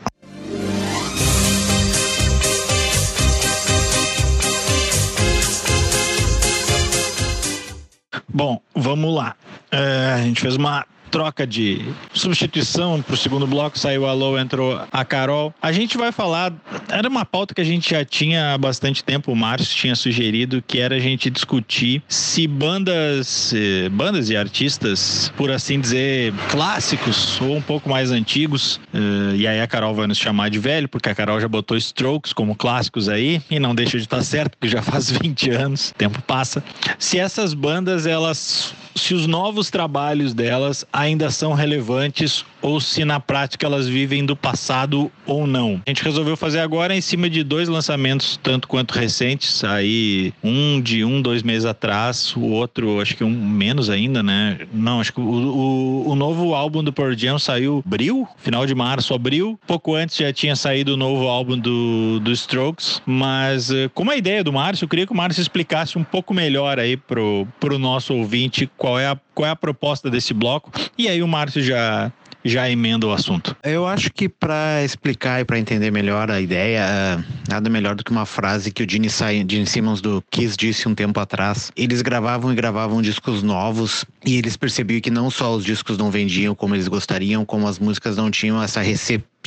S1: Bom, vamos lá. É, a gente fez uma troca de substituição para o segundo bloco, saiu a Lou, entrou a Carol. A gente vai falar, era uma pauta que a gente já tinha há bastante tempo, o Márcio tinha sugerido, que era a gente discutir se bandas, eh, bandas e artistas, por assim dizer, clássicos ou um pouco mais antigos, eh, e aí a Carol vai nos chamar de velho, porque a Carol já botou Strokes como clássicos aí, e não deixa de estar certo, porque já faz 20 anos, o tempo passa. Se essas bandas, elas se os novos trabalhos delas ainda são relevantes ou se na prática elas vivem do passado ou não. A gente resolveu fazer agora em cima de dois lançamentos, tanto quanto recentes, aí um de um, dois meses atrás, o outro acho que um menos ainda, né? Não, acho que o, o, o novo álbum do Pearl Jam saiu abril, final de março, abril. Pouco antes já tinha saído o novo álbum do, do Strokes, mas eh, como a ideia do Márcio, eu queria que o Márcio explicasse um pouco melhor aí pro, pro nosso ouvinte qual é a, qual é a proposta desse bloco. E aí o Márcio já já emenda o assunto.
S2: Eu acho que para explicar e para entender melhor a ideia, eh, nada melhor do que uma frase que o Gene, Gene Simmons do Kiss disse um tempo atrás. Eles gravavam e gravavam discos novos e eles percebiam que não só os discos não vendiam como eles gostariam, como as músicas não tinham essa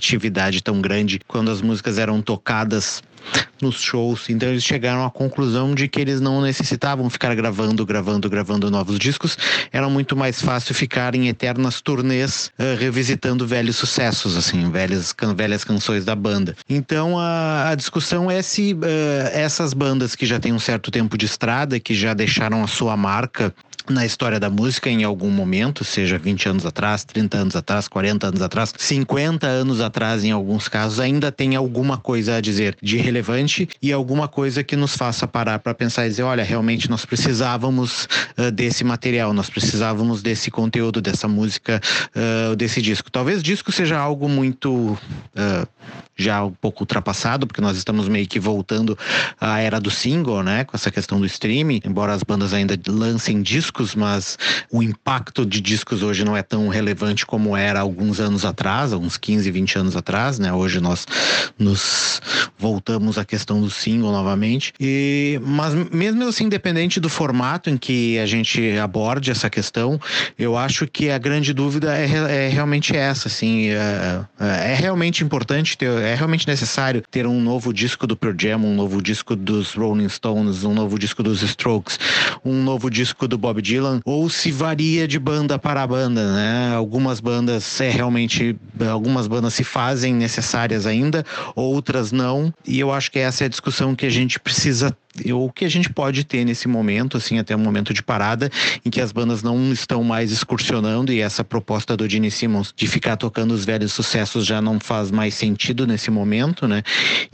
S2: receptividade tão grande quando as músicas eram tocadas nos shows. Então eles chegaram à conclusão de que eles não necessitavam ficar gravando, gravando, gravando novos discos. Era muito mais fácil ficar em eternas turnês uh, revisitando velhos sucessos, assim, velhas, can, velhas canções da banda. Então a, a discussão é se uh, essas bandas que já têm um certo tempo de estrada, que já deixaram a sua marca na história da música em algum momento, seja 20 anos atrás, 30 anos atrás, 40 anos atrás, 50 anos atrás, em alguns casos, ainda tem alguma coisa a dizer de relevante e alguma coisa que nos faça parar para pensar e dizer: olha, realmente nós precisávamos uh, desse material, nós precisávamos desse conteúdo, dessa música, uh, desse disco. Talvez disco seja algo muito. Uh, já um pouco ultrapassado, porque nós estamos meio que voltando à era do single, né? Com essa questão do streaming, embora as bandas ainda lancem discos, mas o impacto de discos hoje não é tão relevante como era alguns anos atrás, alguns 15, 20 anos atrás, né? Hoje nós nos voltamos à questão do single novamente. E, mas mesmo assim, independente do formato em que a gente aborde essa questão, eu acho que a grande dúvida é, é realmente essa, assim, é, é realmente importante ter é realmente necessário ter um novo disco do Pearl Jam, um novo disco dos Rolling Stones, um novo disco dos Strokes, um novo disco do Bob Dylan, ou se varia de banda para banda, né? Algumas bandas é realmente, algumas bandas se fazem necessárias ainda, outras não, e eu acho que essa é a discussão que a gente precisa o que a gente pode ter nesse momento, assim, até um momento de parada, em que as bandas não estão mais excursionando e essa proposta do Gene Simmons de ficar tocando os velhos sucessos já não faz mais sentido nesse momento, né?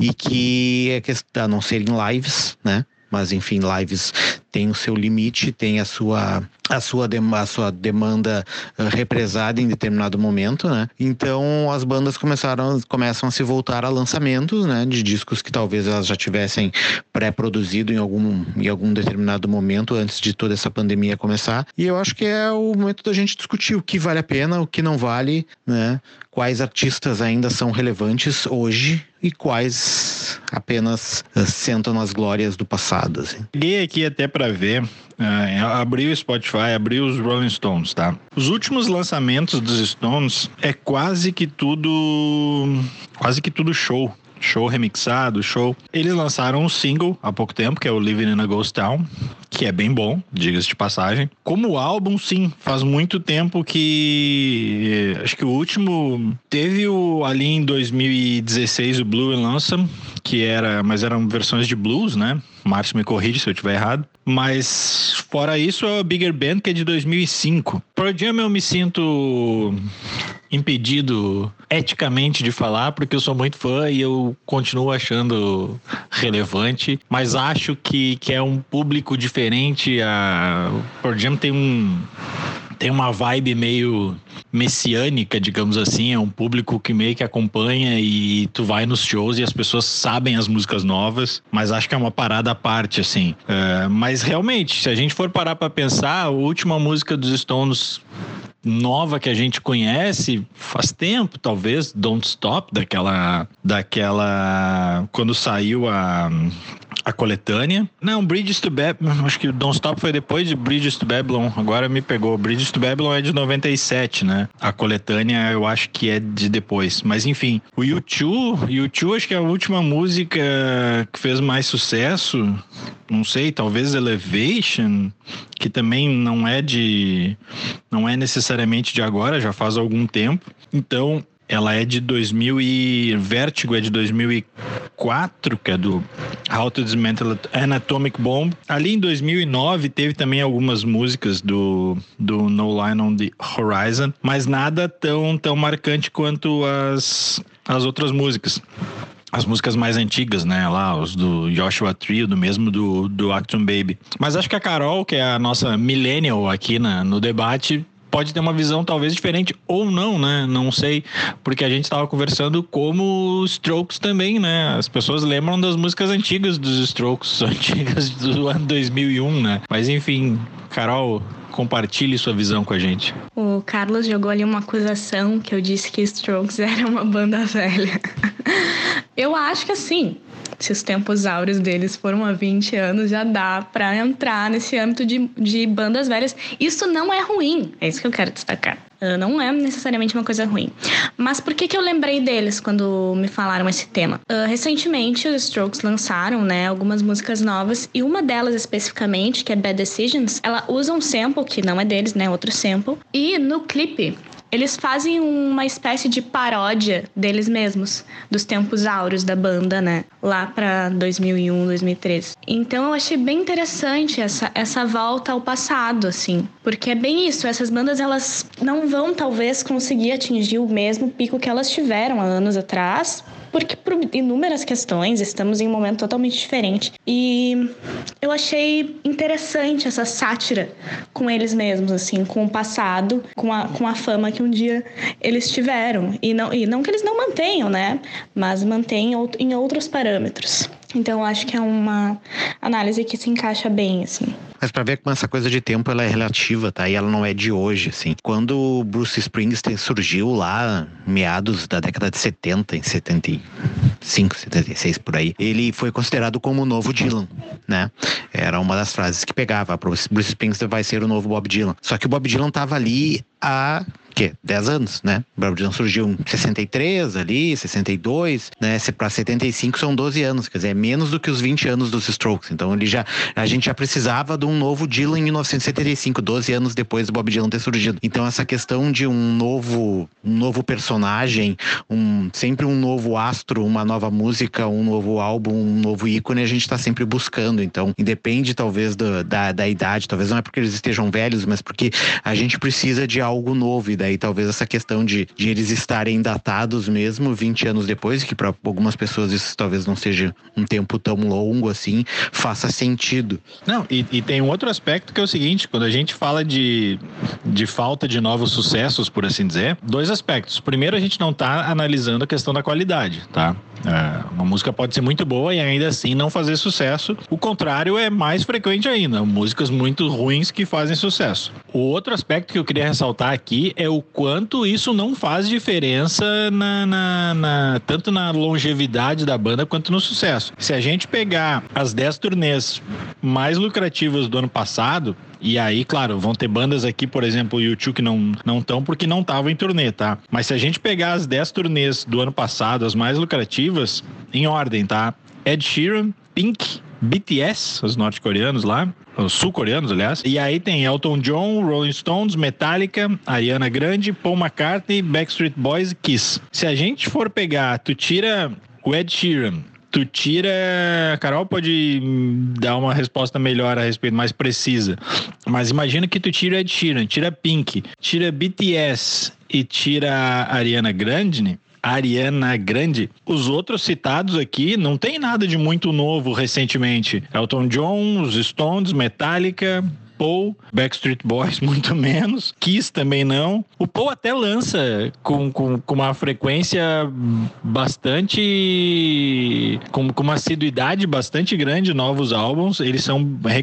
S2: E que é questão, a não ser em lives, né? Mas enfim, lives tem o seu limite, tem a sua a sua, a sua demanda eh, represada em determinado momento, né? Então as bandas começaram começam a se voltar a lançamentos, né, de discos que talvez elas já tivessem pré-produzido em algum em algum determinado momento antes de toda essa pandemia começar. E eu acho que é o momento da gente discutir o que vale a pena, o que não vale, né? Quais artistas ainda são relevantes hoje e quais apenas uh, sentam nas glórias do passado. Assim.
S1: Cheguei aqui até para ver, uh, abri o Spotify, abri os Rolling Stones, tá? Os últimos lançamentos dos Stones é quase que tudo, quase que tudo show show remixado, show. Eles lançaram um single há pouco tempo, que é o Living in a Ghost Town, que é bem bom, diga-se de passagem. Como álbum, sim, faz muito tempo que acho que o último teve o ali em 2016 o Blue and Lonesome, que era, mas eram versões de blues, né? Márcio me corrige se eu estiver errado. Mas fora isso, é o Bigger Band, que é de 2005. Por Jam eu me sinto impedido eticamente de falar, porque eu sou muito fã e eu continuo achando relevante, mas acho que, que é um público diferente. A Pearl Jam tem um tem uma vibe meio messiânica, digamos assim, é um público que meio que acompanha e tu vai nos shows e as pessoas sabem as músicas novas, mas acho que é uma parada à parte, assim. É, mas realmente, se a gente for parar para pensar, a última música dos Stones nova que a gente conhece faz tempo, talvez, Don't Stop, daquela. daquela. quando saiu a a coletânea. Não, Bridges to Babylon, acho que Don't Stop foi depois de Bridges to Babylon, agora me pegou. Bridges to Babylon é de 97, né? A coletânea eu acho que é de depois. Mas enfim, o U2, U2 acho que é a última música que fez mais sucesso, não sei, talvez Elevation, que também não é de não é necessariamente de agora, já faz algum tempo. Então, ela é de 2000 e Vertigo é de 2004, que é do How to Dismantle an Atomic Bomb. Ali em 2009 teve também algumas músicas do, do No Line on the Horizon, mas nada tão tão marcante quanto as as outras músicas as músicas mais antigas, né? Lá, os do Joshua Trio, do mesmo do, do Acton Baby. Mas acho que a Carol, que é a nossa millennial aqui na, no debate, pode ter uma visão talvez diferente ou não, né? Não sei, porque a gente estava conversando como Strokes também, né? As pessoas lembram das músicas antigas dos Strokes, antigas do ano 2001, né? Mas enfim, Carol, compartilhe sua visão com a gente.
S4: O Carlos jogou ali uma acusação que eu disse que Strokes era uma banda velha. eu acho que assim, se os tempos áureos deles foram há 20 anos, já dá para entrar nesse âmbito de, de bandas velhas. Isso não é ruim, é isso que eu quero destacar. Uh, não é necessariamente uma coisa ruim. Mas por que, que eu lembrei deles quando me falaram esse tema? Uh, recentemente, os Strokes lançaram né, algumas músicas novas e uma delas especificamente, que é Bad Decisions, ela usa um sample que não é deles, né? Outro sample. E no clipe eles fazem uma espécie de paródia deles mesmos, dos tempos áureos da banda, né? Lá pra 2001, 2003. Então eu achei bem interessante essa, essa volta ao passado, assim. Porque é bem isso, essas bandas elas não vão talvez conseguir atingir o mesmo pico que elas tiveram há anos atrás, porque por inúmeras questões estamos em um momento totalmente diferente. E eu achei interessante essa sátira com eles mesmos, assim, com o passado, com a, com a fama que um dia eles tiveram. E não, e não que eles não mantenham, né? Mas mantêm em outros parâmetros. Então, acho que é uma análise que se encaixa bem, assim.
S2: Mas para ver como essa coisa de tempo ela é relativa, tá? E ela não é de hoje, assim. Quando Bruce Springsteen surgiu lá, meados da década de 70, em 75, 76 por aí, ele foi considerado como o novo Dylan, né? Era uma das frases que pegava. Bruce Springsteen vai ser o novo Bob Dylan. Só que o Bob Dylan tava ali há quê? 10 anos, né? O Bob Dylan surgiu em 63 ali, 62, né? Para 75 são 12 anos, quer dizer, é menos do que os 20 anos dos Strokes. Então ele já a gente já precisava um novo Dylan em 1975, 12 anos depois do Bob Dylan ter surgido. Então essa questão de um novo um novo personagem, um sempre um novo astro, uma nova música, um novo álbum, um novo ícone, a gente está sempre buscando. Então, independe talvez do, da, da idade, talvez não é porque eles estejam velhos, mas porque a gente precisa de algo novo e daí talvez essa questão de, de eles estarem datados mesmo 20 anos depois, que para algumas pessoas isso talvez não seja um tempo tão longo assim, faça sentido.
S1: Não, e, e tem um outro aspecto que é o seguinte, quando a gente fala de, de falta de novos sucessos, por assim dizer, dois aspectos. Primeiro, a gente não está analisando a questão da qualidade, tá? É, uma música pode ser muito boa e ainda assim não fazer sucesso. O contrário é mais frequente ainda, músicas muito ruins que fazem sucesso. O outro aspecto que eu queria ressaltar aqui é o quanto isso não faz diferença na, na, na tanto na longevidade da banda quanto no sucesso. Se a gente pegar as 10 turnês mais lucrativas do ano passado, e aí, claro, vão ter bandas aqui, por exemplo, o YouTube que não estão porque não estavam em turnê, tá? Mas se a gente pegar as 10 turnês do ano passado, as mais lucrativas, em ordem, tá? Ed Sheeran, Pink, BTS, os norte-coreanos lá, os sul-coreanos, aliás. E aí tem Elton John, Rolling Stones, Metallica, Ariana Grande, Paul McCartney, Backstreet Boys e Kiss. Se a gente for pegar, tu tira o Ed Sheeran, tu tira. A Carol pode dar uma resposta melhor a respeito, mais precisa. Mas imagina que tu tira Ed Sheeran, tira Pink, tira BTS e tira Ariana Grande. Ariana Grande. Os outros citados aqui não tem nada de muito novo recentemente. Elton John, os Stones, Metallica, Paul, Backstreet Boys muito menos, Kiss também não. O Paul até lança com, com, com uma frequência bastante. Com, com uma assiduidade bastante grande novos álbuns. Eles são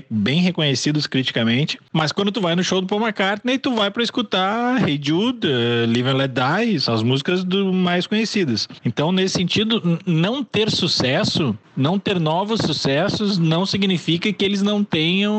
S1: bem reconhecidos criticamente. Mas quando tu vai no show do Paul McCartney, tu vai para escutar Hey Jude, uh, Live and Let Die, são as músicas do mais conhecidas. Então, nesse sentido, não ter sucesso, não ter novos sucessos, não significa que eles não tenham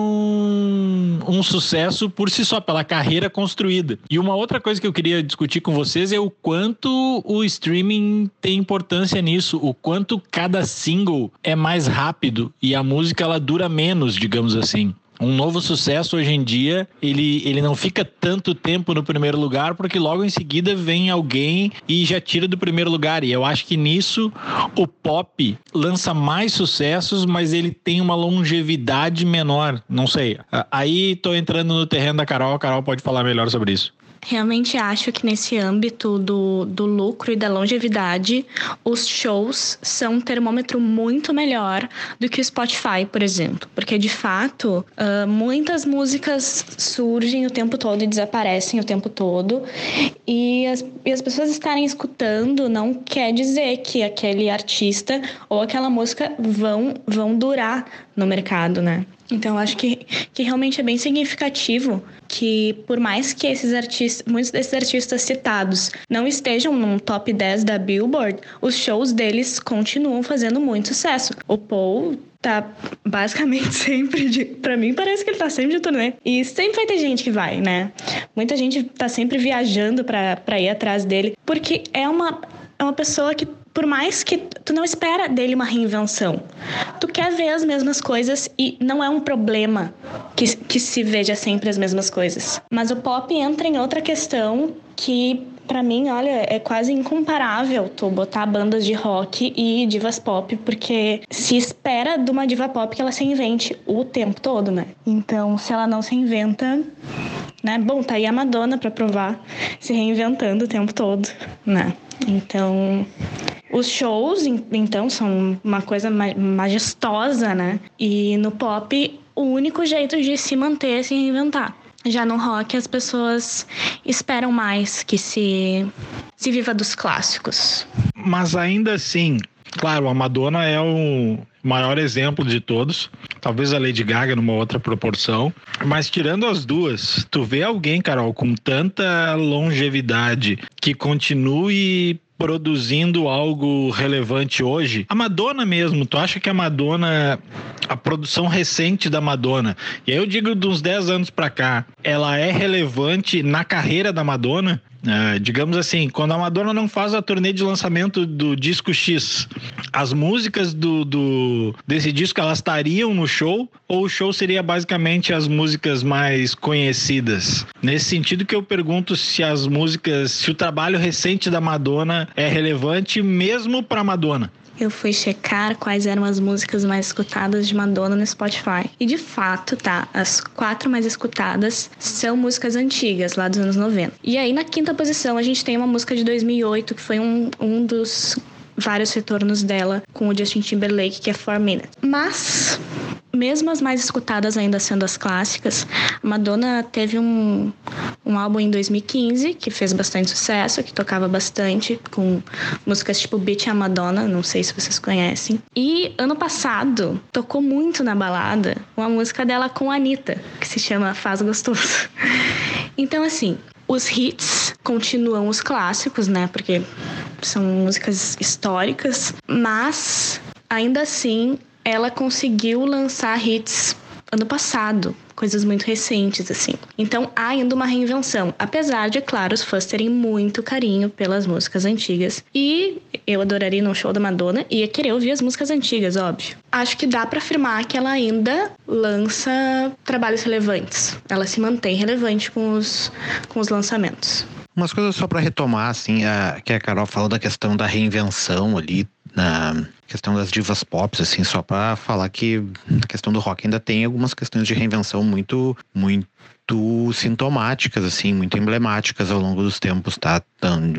S1: um, sucesso por si só, pela carreira construída. E uma outra coisa que eu queria discutir com vocês é o quanto o streaming tem importância nisso, o quanto cada single é mais rápido e a música ela dura menos, digamos assim um novo sucesso hoje em dia, ele, ele não fica tanto tempo no primeiro lugar, porque logo em seguida vem alguém e já tira do primeiro lugar. E eu acho que nisso o pop lança mais sucessos, mas ele tem uma longevidade menor. Não sei. Aí tô entrando no terreno da Carol, a Carol pode falar melhor sobre isso.
S4: Realmente acho que nesse âmbito do, do lucro e da longevidade, os shows são um termômetro muito melhor do que o Spotify, por exemplo. Porque, de fato, uh, muitas músicas surgem o tempo todo e desaparecem o tempo todo. E as, e as pessoas estarem escutando não quer dizer que aquele artista ou aquela música vão, vão durar no mercado, né? Então, acho que, que realmente é bem significativo que, por mais que esses artistas, muitos desses artistas citados não estejam no top 10 da Billboard, os shows deles continuam fazendo muito sucesso. O Paul tá basicamente sempre de. Pra mim, parece que ele tá sempre de turnê. E sempre vai ter gente que vai, né? Muita gente tá sempre viajando pra, pra ir atrás dele, porque é uma, é uma pessoa que por mais que tu não espera dele uma reinvenção, tu quer ver as mesmas coisas e não é um problema que, que se veja sempre as mesmas coisas. Mas o pop entra em outra questão que para mim, olha, é quase incomparável tu botar bandas de rock e divas pop, porque se espera de uma diva pop que ela se invente o tempo todo, né? Então, se ela não se inventa, né? Bom, tá aí a Madonna para provar, se reinventando o tempo todo, né? Então, os shows, então, são uma coisa majestosa, né? E no pop, o único jeito de se manter é se reinventar. Já no rock, as pessoas esperam mais que se, se viva dos clássicos.
S1: Mas ainda assim, claro, a Madonna é o maior exemplo de todos. Talvez a Lady Gaga numa outra proporção. Mas tirando as duas, tu vê alguém, Carol, com tanta longevidade que continue produzindo algo relevante hoje. A Madonna mesmo, tu acha que a Madonna, a produção recente da Madonna, e aí eu digo uns 10 anos para cá, ela é relevante na carreira da Madonna? Uh, digamos assim, quando a Madonna não faz a turnê de lançamento do disco X, as músicas do, do, desse disco elas estariam no show ou o show seria basicamente as músicas mais conhecidas? Nesse sentido que eu pergunto se as músicas, se o trabalho recente da Madonna é relevante mesmo para Madonna
S4: eu fui checar quais eram as músicas mais escutadas de Madonna no Spotify. E de fato, tá, as quatro mais escutadas são músicas antigas, lá dos anos 90. E aí na quinta posição a gente tem uma música de 2008 que foi um, um dos vários retornos dela com o Justin Timberlake, que é Four Minutes. Mas mesmo as mais escutadas ainda sendo as clássicas, Madonna teve um, um álbum em 2015 que fez bastante sucesso, que tocava bastante, com músicas tipo Beat a Madonna, não sei se vocês conhecem. E ano passado tocou muito na balada uma música dela com a Anitta, que se chama Faz Gostoso. Então, assim, os hits continuam os clássicos, né? Porque são músicas históricas, mas ainda assim ela conseguiu lançar hits ano passado, coisas muito recentes, assim. Então há ainda uma reinvenção, apesar de, claro, os fãs terem muito carinho pelas músicas antigas. E eu adoraria ir num show da Madonna e ia querer ouvir as músicas antigas, óbvio. Acho que dá para afirmar que ela ainda lança trabalhos relevantes. Ela se mantém relevante com os, com os lançamentos.
S2: Umas coisas só para retomar, assim, a, que a Carol falou da questão da reinvenção ali na questão das divas pop, assim, só para falar que a questão do rock ainda tem algumas questões de reinvenção muito, muito sintomáticas, assim, muito emblemáticas ao longo dos tempos, tá?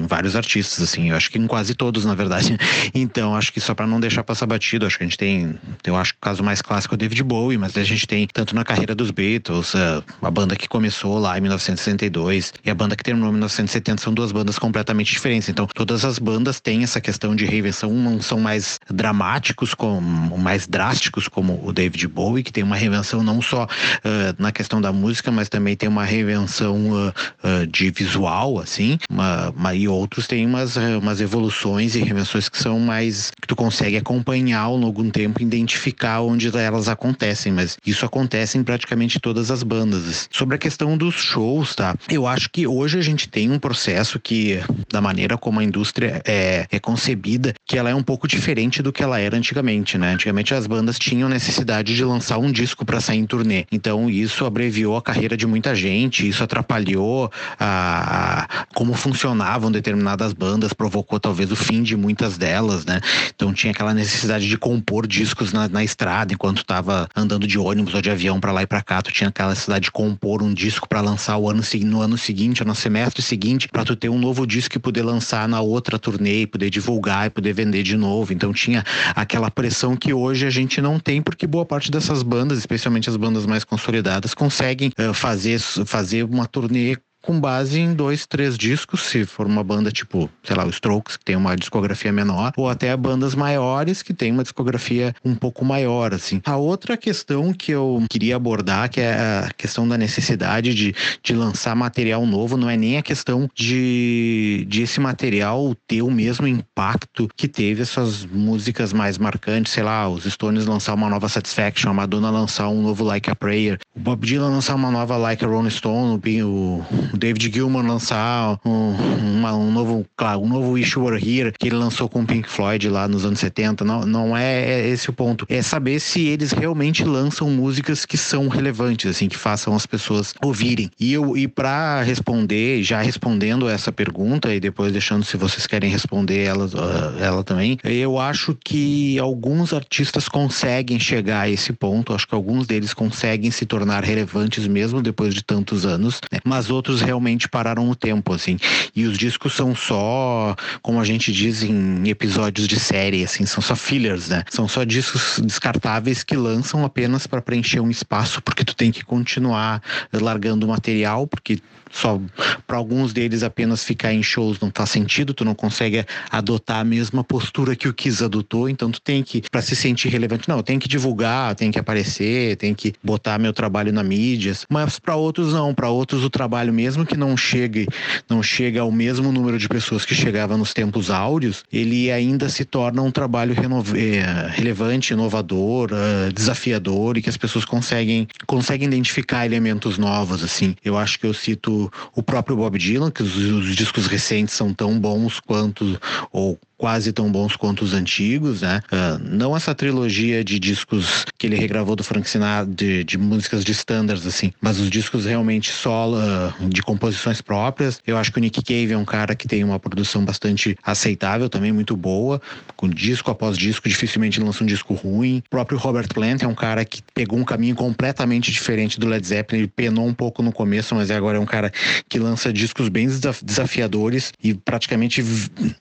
S2: Vários artistas, assim, eu acho que em quase todos, na verdade. Então, acho que só para não deixar passar batido, acho que a gente tem, eu acho que o caso mais clássico é o David Bowie, mas a gente tem tanto na carreira dos Beatles, a banda que começou lá em 1962 e a banda que terminou em 1970 são duas bandas completamente diferentes. Então, todas as bandas têm essa questão de reinvenção, não são mais dramáticos, como mais drásticos como o David Bowie, que tem uma reinvenção não só uh, na questão da música, mas também tem uma reinvenção uh, uh, de visual, assim, uma, uma, e outros têm umas, uh, umas evoluções e reinvenções que são mais. que tu consegue acompanhar ao longo tempo, identificar onde elas acontecem, mas isso acontece em praticamente todas as bandas. Sobre a questão dos shows, tá? Eu acho que hoje a gente tem um processo que, da maneira como a indústria é, é concebida, que ela é um pouco diferente do que ela era antigamente, né? Antigamente as bandas tinham necessidade de lançar um disco para sair em turnê. Então isso abreviou a carreira de de muita gente, isso atrapalhou a, a, como funcionavam determinadas bandas, provocou talvez o fim de muitas delas, né? Então tinha aquela necessidade de compor discos na, na estrada enquanto estava andando de ônibus ou de avião para lá e para cá, tu tinha aquela necessidade de compor um disco para lançar o ano, no ano seguinte, no semestre seguinte, para tu ter um novo disco e poder lançar na outra turnê, e poder divulgar e poder vender de novo. Então tinha aquela pressão que hoje a gente não tem, porque boa parte dessas bandas, especialmente as bandas mais consolidadas, conseguem uh, fazer fazer, fazer uma turnê com base em dois, três discos, se for uma banda tipo, sei lá, o Strokes, que tem uma discografia menor, ou até bandas maiores que tem uma discografia um pouco maior, assim. A outra questão que eu queria abordar, que é a questão da necessidade de, de lançar material novo, não é nem a questão de, de esse material ter o mesmo impacto que teve essas músicas mais marcantes, sei lá, os Stones lançar uma nova Satisfaction, a Madonna lançar um novo Like a Prayer, o Bob Dylan lançar uma nova Like a Rolling Stone, o, o David Gilmour lançar um, uma, um novo, claro, um novo Wish You Were Here, que ele lançou com o Pink Floyd lá nos anos 70. Não, não é, é esse o ponto. É saber se eles realmente lançam músicas que são relevantes, assim, que façam as pessoas ouvirem. E eu e para responder, já respondendo essa pergunta e depois deixando se vocês querem responder ela, uh, ela também, eu acho que alguns artistas conseguem chegar a esse ponto. Acho que alguns deles conseguem se tornar relevantes mesmo depois de tantos anos, né? mas outros realmente pararam o tempo, assim. E os discos são só, como a gente diz em episódios de série, assim, são só fillers, né? São só discos descartáveis que lançam apenas para preencher um espaço, porque tu tem que continuar largando material, porque só para alguns deles apenas ficar em shows não faz sentido, tu não consegue adotar a mesma postura que o Kiss adotou, então tu tem que, para se sentir relevante, não, tem que divulgar, tem que aparecer, tem que botar meu trabalho na mídia, mas para outros não, para outros o trabalho mesmo que não chegue, não chega ao mesmo número de pessoas que chegava nos tempos áureos, ele ainda se torna um trabalho é, relevante, inovador, uh, desafiador e que as pessoas conseguem conseguem identificar elementos novos assim. Eu acho que eu cito o, próprio Bob Dylan, que os, os discos recentes são tão bons quanto, ou quase tão bons quanto os antigos, né? Uh, não essa trilogia de discos que ele regravou do Frank Sinatra, de, de músicas de standards, assim, mas os discos realmente solo, uh, de composições próprias. Eu acho que o Nick Cave é um cara que tem uma produção bastante aceitável, também muito boa, com disco após disco, dificilmente lança um disco ruim. O próprio Robert Plant é um cara que pegou um caminho completamente diferente do Led Zeppelin, ele penou um pouco no começo, mas agora é um cara que lança discos bem desafiadores e praticamente,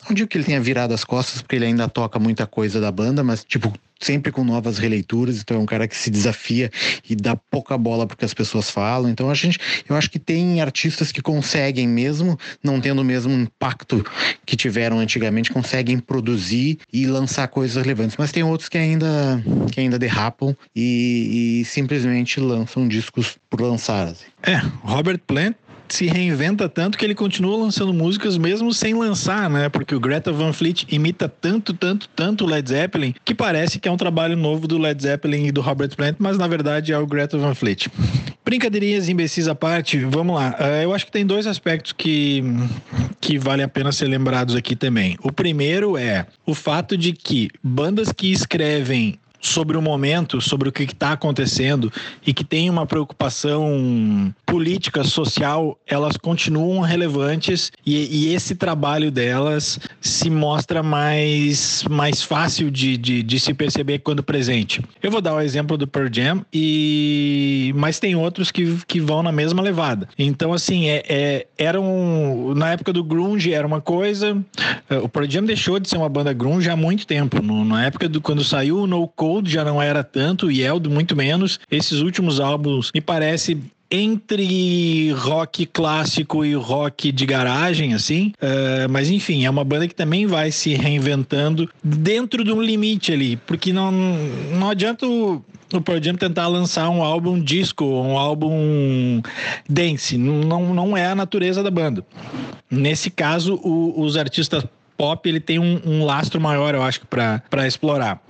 S2: não digo que ele tenha virado das costas, porque ele ainda toca muita coisa da banda, mas, tipo, sempre com novas releituras, então é um cara que se desafia e dá pouca bola porque as pessoas falam. Então a gente, eu acho que tem artistas que conseguem mesmo não tendo o mesmo impacto que tiveram antigamente, conseguem produzir e lançar coisas relevantes. Mas tem outros que ainda que ainda derrapam e, e simplesmente lançam discos por lançar. Assim.
S1: É, Robert Plant se reinventa tanto que ele continua lançando músicas mesmo sem lançar, né? Porque o Greta Van Fleet imita tanto, tanto, tanto o Led Zeppelin que parece que é um trabalho novo do Led Zeppelin e do Robert Plant, mas na verdade é o Greta Van Fleet. Brincadeirinhas imbecis à parte, vamos lá. Uh, eu acho que tem dois aspectos que, que vale a pena ser lembrados aqui também. O primeiro é o fato de que bandas que escrevem sobre o momento, sobre o que está acontecendo e que tem uma preocupação política, social, elas continuam relevantes e, e esse trabalho delas se mostra mais, mais fácil de, de, de, se perceber quando presente. Eu vou dar o exemplo do Pearl Jam, e, mas tem outros que, que vão na mesma levada. Então, assim, é, é, era um, na época do grunge era uma coisa, o Pearl Jam deixou de ser uma banda grunge há muito tempo. No, na época do quando saiu o No Code Cold já não era tanto, e Eldo muito menos. Esses últimos álbuns me parece entre rock clássico e rock de garagem, assim. Uh, mas enfim, é uma banda que também vai se reinventando dentro de um limite ali, porque não, não adianta o, o Pearl Jam tentar lançar um álbum disco, um álbum dance. Não, não é a natureza da banda. Nesse caso, o, os artistas pop ele tem um, um lastro maior, eu acho, para explorar.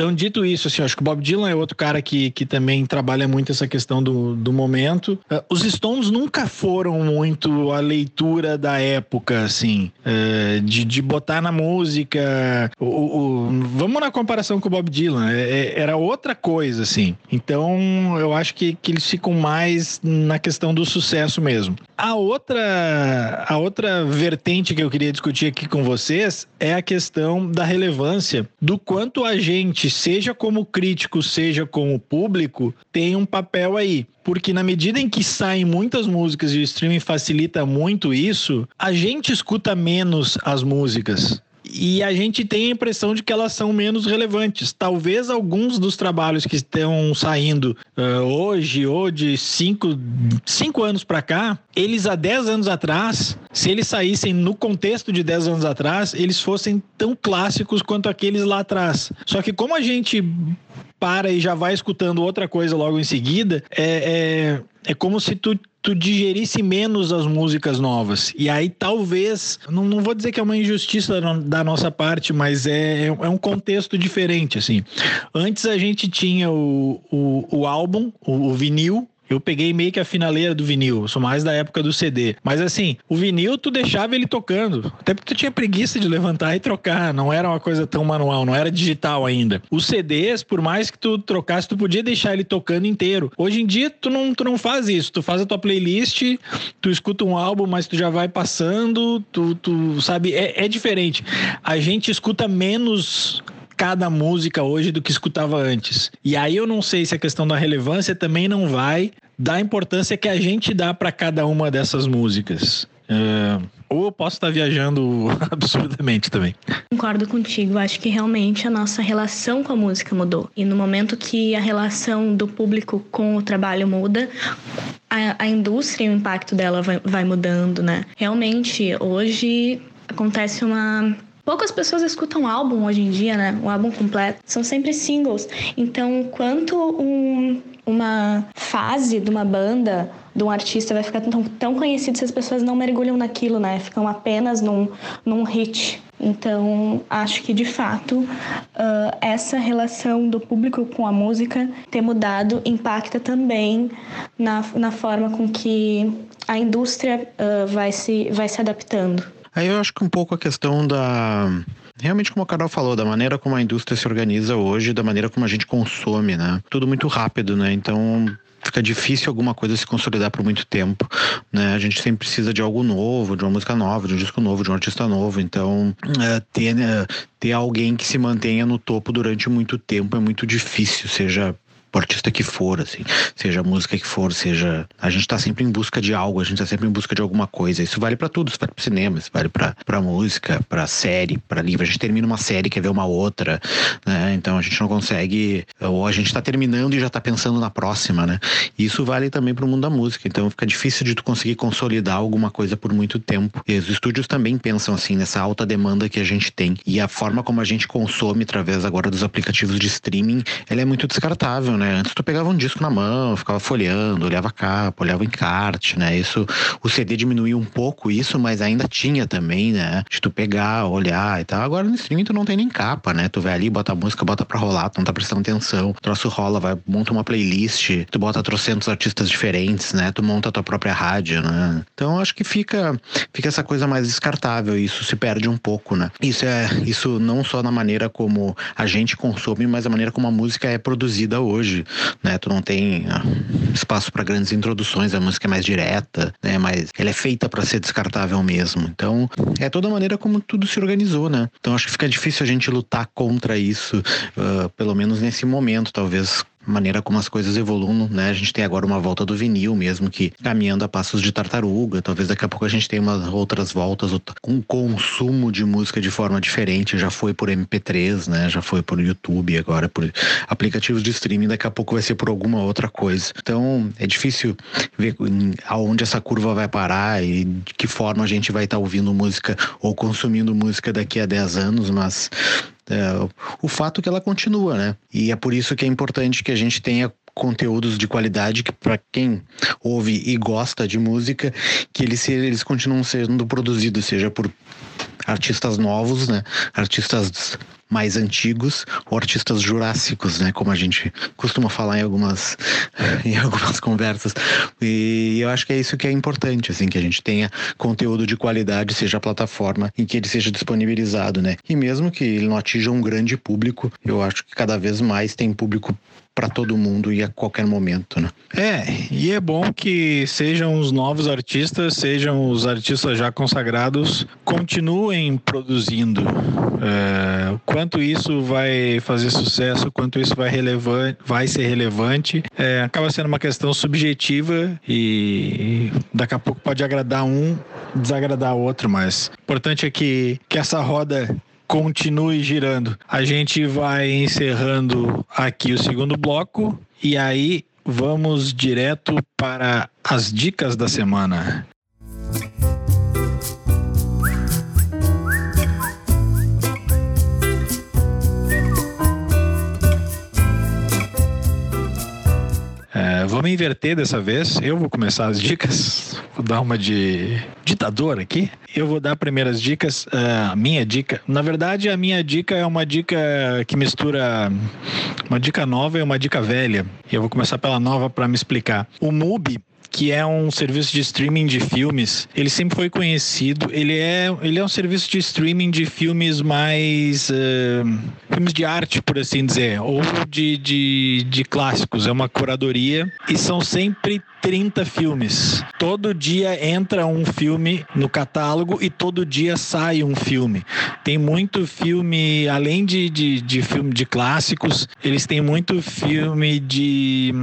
S1: Então, dito isso, assim, acho que o Bob Dylan é outro cara que, que também trabalha muito essa questão do, do momento. Uh, os Stones nunca foram muito a leitura da época, assim, uh, de, de botar na música. O, o, vamos na comparação com o Bob Dylan, é, é, era outra coisa, assim. Então, eu acho que, que eles ficam mais na questão do sucesso mesmo. A outra, a outra vertente que eu queria discutir aqui com vocês é a questão da relevância do quanto a gente, seja como crítico, seja como público, tem um papel aí. Porque na medida em que saem muitas músicas e o streaming facilita muito isso, a gente escuta menos as músicas e a gente tem a impressão de que elas são menos relevantes. Talvez alguns dos trabalhos que estão saindo uh, hoje ou de cinco, cinco anos para cá, eles há 10 anos atrás, se eles saíssem no contexto de 10 anos atrás, eles fossem tão clássicos quanto aqueles lá atrás. Só que como a gente para e já vai escutando outra coisa logo em seguida, é, é, é como se tu tu digerisse menos as músicas novas. E aí talvez, não, não vou dizer que é uma injustiça da nossa parte, mas é, é um contexto diferente, assim. Antes a gente tinha o, o, o álbum, o, o vinil, eu peguei meio que a finaleira do vinil, sou mais da época do CD. Mas assim, o vinil tu deixava ele tocando, até porque tu tinha preguiça de levantar e trocar, não era uma coisa tão manual, não era digital ainda. Os CDs, por mais que tu trocasse, tu podia deixar ele tocando inteiro. Hoje em dia tu não, tu não faz isso, tu faz a tua playlist, tu escuta um álbum, mas tu já vai passando, tu, tu sabe, é, é diferente. A gente escuta menos cada música hoje do que escutava antes. E aí eu não sei se a questão da relevância também não vai dar a importância que a gente dá para cada uma dessas músicas. Uh, ou eu posso estar viajando absurdamente também.
S4: Concordo contigo. Acho que realmente a nossa relação com a música mudou. E no momento que a relação do público com o trabalho muda, a, a indústria e o impacto dela vai, vai mudando, né? Realmente, hoje acontece uma Poucas pessoas escutam álbum hoje em dia, né? Um álbum completo. São sempre singles. Então, quanto um, uma fase de uma banda, de um artista vai ficar tão, tão conhecido se as pessoas não mergulham naquilo, né? Ficam apenas num, num hit. Então, acho que de fato uh, essa relação do público com a música ter mudado impacta também na, na forma com que a indústria uh, vai, se, vai se adaptando.
S2: Aí eu acho que um pouco a questão da. Realmente, como a Carol falou, da maneira como a indústria se organiza hoje, da maneira como a gente consome, né? Tudo muito rápido, né? Então, fica difícil alguma coisa se consolidar por muito tempo, né? A gente sempre precisa de algo novo, de uma música nova, de um disco novo, de um artista novo. Então, é, ter, é, ter alguém que se mantenha no topo durante muito tempo é muito difícil, seja o artista que for, assim, seja a música que for, seja. A gente tá sempre em busca de algo, a gente tá sempre em busca de alguma coisa. Isso vale para tudo, isso vale pro cinema, isso vale pra, pra música, pra série, pra livro. A gente termina uma série, quer ver uma outra, né? Então a gente não consegue. Ou a gente tá terminando e já tá pensando na próxima, né? Isso vale também pro mundo da música. Então fica difícil de tu conseguir consolidar alguma coisa por muito tempo. E os estúdios também pensam assim, nessa alta demanda que a gente tem. E a forma como a gente consome através agora dos aplicativos de streaming, ela é muito descartável, né? Antes tu pegava um disco na mão, ficava folheando, olhava a capa, olhava encarte, né? Isso, o CD diminuiu um pouco isso, mas ainda tinha também, né? De tu pegar, olhar e tal. Agora no streaming tu não tem nem capa, né? Tu vai ali, bota a música, bota pra rolar, tu não tá prestando atenção. O troço rola, vai, monta uma playlist, tu bota trocentos artistas diferentes, né? Tu monta a tua própria rádio, né? Então acho que fica, fica essa coisa mais descartável, isso se perde um pouco, né? Isso é, isso não só na maneira como a gente consome, mas a maneira como a música é produzida hoje, né? Tu não tem ah, espaço para grandes introduções, a música é mais direta, né? Mas ela é feita para ser descartável mesmo. Então, é toda a maneira como tudo se organizou, né? Então acho que fica difícil a gente lutar contra isso, uh, pelo menos nesse momento, talvez maneira como as coisas evoluem, né? A gente tem agora uma volta do vinil mesmo que caminhando a passos de tartaruga. Talvez daqui a pouco a gente tenha umas outras voltas com consumo de música de forma diferente. Já foi por MP3, né? Já foi por YouTube, agora por aplicativos de streaming. Daqui a pouco vai ser por alguma outra coisa. Então é difícil ver aonde essa curva vai parar e de que forma a gente vai estar tá ouvindo música ou consumindo música daqui a 10 anos, mas o fato é que ela continua, né? E é por isso que é importante que a gente tenha conteúdos de qualidade que para quem ouve e gosta de música, que eles, eles continuam sendo produzidos, seja por artistas novos, né? Artistas mais antigos ou artistas jurássicos, né? Como a gente costuma falar em algumas, em algumas conversas. E eu acho que é isso que é importante, assim, que a gente tenha conteúdo de qualidade, seja a plataforma em que ele seja disponibilizado, né? E mesmo que ele não atinja um grande público, eu acho que cada vez mais tem público para todo mundo e a qualquer momento, né?
S1: É, e é bom que sejam os novos artistas, sejam os artistas já consagrados, continuem produzindo. É, quanto isso vai fazer sucesso, quanto isso vai, relevante, vai ser relevante, é, acaba sendo uma questão subjetiva e daqui a pouco pode agradar um, desagradar outro, mas o importante é que, que essa roda continue girando. A gente vai encerrando aqui o segundo bloco e aí vamos direto para as dicas da semana. Vamos inverter dessa vez. Eu vou começar as dicas. Vou dar uma de ditador aqui. Eu vou dar primeiras dicas. É, a minha dica, na verdade, a minha dica é uma dica que mistura uma dica nova e uma dica velha. E eu vou começar pela nova para me explicar. O MUBI que é um serviço de streaming de filmes. Ele sempre foi conhecido. Ele é, ele é um serviço de streaming de filmes mais. Uh, filmes de arte, por assim dizer, ou de, de, de clássicos. É uma curadoria e são sempre 30 filmes. Todo dia entra um filme no catálogo e todo dia sai um filme. Tem muito filme, além de, de, de filme de clássicos, eles têm muito filme de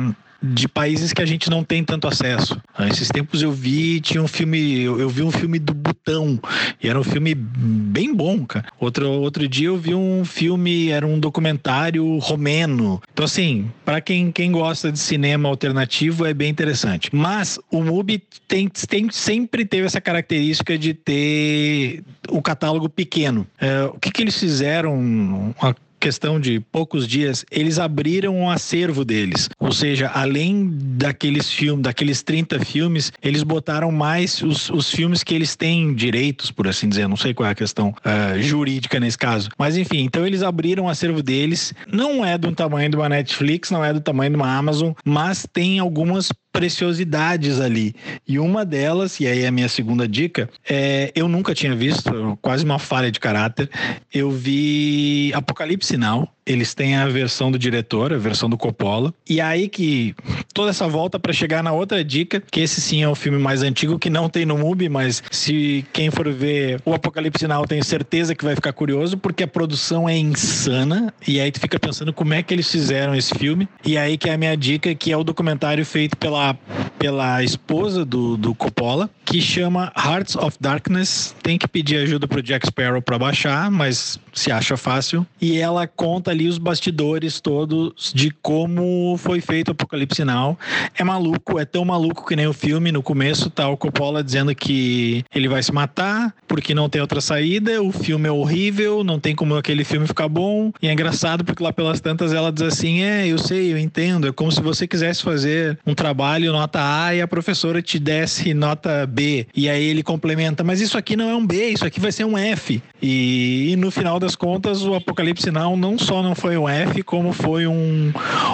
S1: de países que a gente não tem tanto acesso. Esses tempos eu vi, tinha um filme, eu, vi um filme do Butão, e era um filme bem bom, cara. Outro, outro dia eu vi um filme, era um documentário romeno. Então, assim, para quem, quem gosta de cinema alternativo, é bem interessante. Mas o MUBI tem, tem, sempre teve essa característica de ter o catálogo pequeno. É, o que, que eles fizeram? Questão de poucos dias, eles abriram um acervo deles. Ou seja, além daqueles filmes, daqueles 30 filmes, eles botaram mais os, os filmes que eles têm direitos, por assim dizer. Não sei qual é a questão uh, jurídica nesse caso. Mas enfim, então eles abriram o acervo deles. Não é do tamanho de uma Netflix, não é do tamanho de uma Amazon, mas tem algumas preciosidades ali. E uma delas, e aí é a minha segunda dica, é, eu nunca tinha visto, quase uma falha de caráter, eu vi Apocalipse Now, eles têm a versão do diretor, a versão do Coppola. E aí que toda essa volta para chegar na outra dica, que esse sim é o filme mais antigo que não tem no MUBI, mas se quem for ver o Apocalipse Now, tenho certeza que vai ficar curioso, porque a produção é insana. E aí tu fica pensando como é que eles fizeram esse filme. E aí que é a minha dica, que é o documentário feito pela, pela esposa do, do Coppola, que chama Hearts of Darkness. Tem que pedir ajuda pro Jack Sparrow para baixar, mas se acha fácil. E ela conta ali os bastidores todos de como foi feito o Apocalipse Now. É maluco, é tão maluco que nem o filme. No começo tá o Coppola dizendo que ele vai se matar porque não tem outra saída. O filme é horrível, não tem como aquele filme ficar bom. E é engraçado porque lá pelas tantas ela diz assim: É, eu sei, eu entendo. É como se você quisesse fazer um trabalho nota A e a professora te desse nota B. E aí ele complementa: Mas isso aqui não é um B, isso aqui vai ser um F. E, e no final das contas, o Apocalipse Now não só não foi um F, como foi um,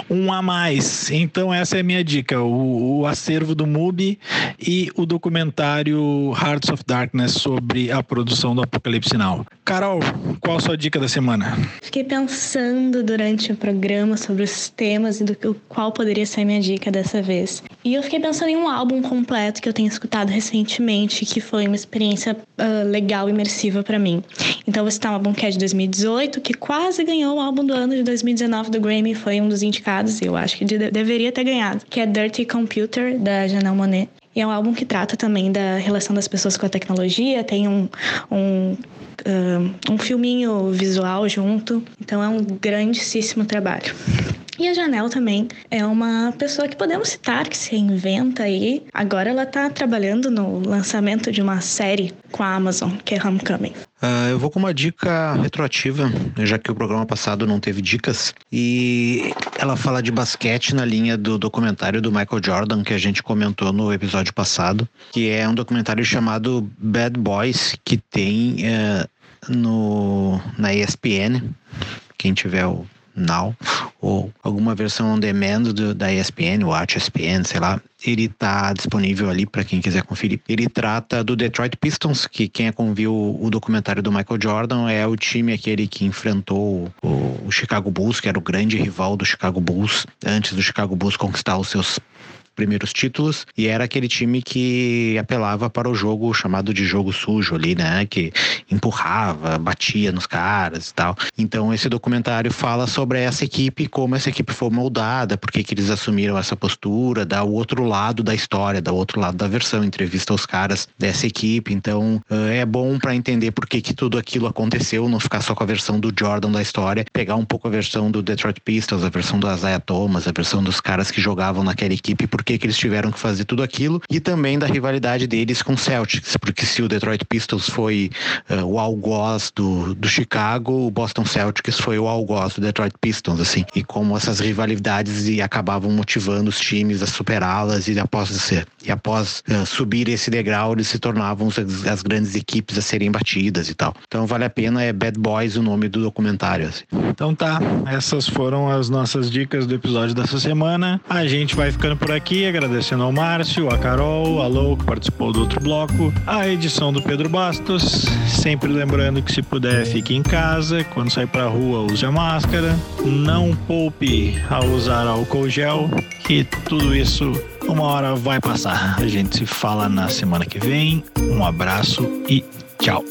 S1: um a mais. Então, essa é a minha dica: o, o acervo do MUBI e o documentário Hearts of Darkness sobre a produção do Apocalipse Now. Carol, qual a sua dica da semana?
S4: Fiquei pensando durante o programa sobre os temas e do qual poderia ser a minha dica dessa vez. E eu fiquei pensando em um álbum completo que eu tenho escutado recentemente, que foi uma experiência uh, legal, imersiva para mim. Então, vou citar um álbum que é de 2018, que quase ganhou o álbum do ano de 2019 do Grammy, foi um dos indicados, e eu acho que de deveria ter ganhado, que é Dirty Computer, da Janelle Monet. E é um álbum que trata também da relação das pessoas com a tecnologia, tem um, um, uh, um filminho visual junto. Então é um grandíssimo trabalho. E a Janelle também é uma pessoa que podemos citar, que se reinventa aí. Agora ela está trabalhando no lançamento de uma série com a Amazon, que é Homecoming.
S2: Uh, eu vou com uma dica retroativa, já que o programa passado não teve dicas. E ela fala de basquete na linha do documentário do Michael Jordan, que a gente comentou no episódio passado, que é um documentário chamado Bad Boys, que tem uh, no, na ESPN. Quem tiver o Now ou alguma versão on demand do, da ESPN, Watch ESPN, sei lá, ele tá disponível ali para quem quiser conferir. Ele trata do Detroit Pistons, que quem é viu o documentário do Michael Jordan é o time aquele que enfrentou o, o Chicago Bulls, que era o grande rival do Chicago Bulls antes do Chicago Bulls conquistar os seus primeiros títulos e era aquele time que apelava para o jogo chamado de jogo sujo ali, né? Que empurrava, batia nos caras e tal. Então esse documentário fala sobre essa equipe, como essa equipe foi moldada, por que eles assumiram essa postura, dá o outro lado da história, dá o outro lado da versão, entrevista os caras dessa equipe. Então é bom para entender por que, que tudo aquilo aconteceu, não ficar só com a versão do Jordan da história, pegar um pouco a versão do Detroit Pistons, a versão do Isaiah Thomas, a versão dos caras que jogavam naquela equipe, por que, que eles tiveram que fazer tudo aquilo e também da rivalidade deles com o Celtics, porque se o Detroit Pistons foi uh, o algoz do, do Chicago, o Boston Celtics foi o algoz do Detroit Pistons, assim, e como essas rivalidades e acabavam motivando os times a superá-las e após e após uh, subir esse degrau eles se tornavam as, as, grandes equipes a serem batidas e tal. Então vale a pena é Bad Boys o nome do documentário. Assim.
S1: Então tá, essas foram as nossas dicas do episódio dessa semana. A gente vai ficando por aqui agradecendo ao Márcio, a Carol, a Lou, que participou do outro bloco, a edição do Pedro Bastos. Sempre lembrando que se puder, fique em casa. Quando sair pra rua, use a máscara. Não poupe a usar álcool gel. E tudo isso uma hora vai passar. A gente se fala na semana que vem. Um abraço e tchau.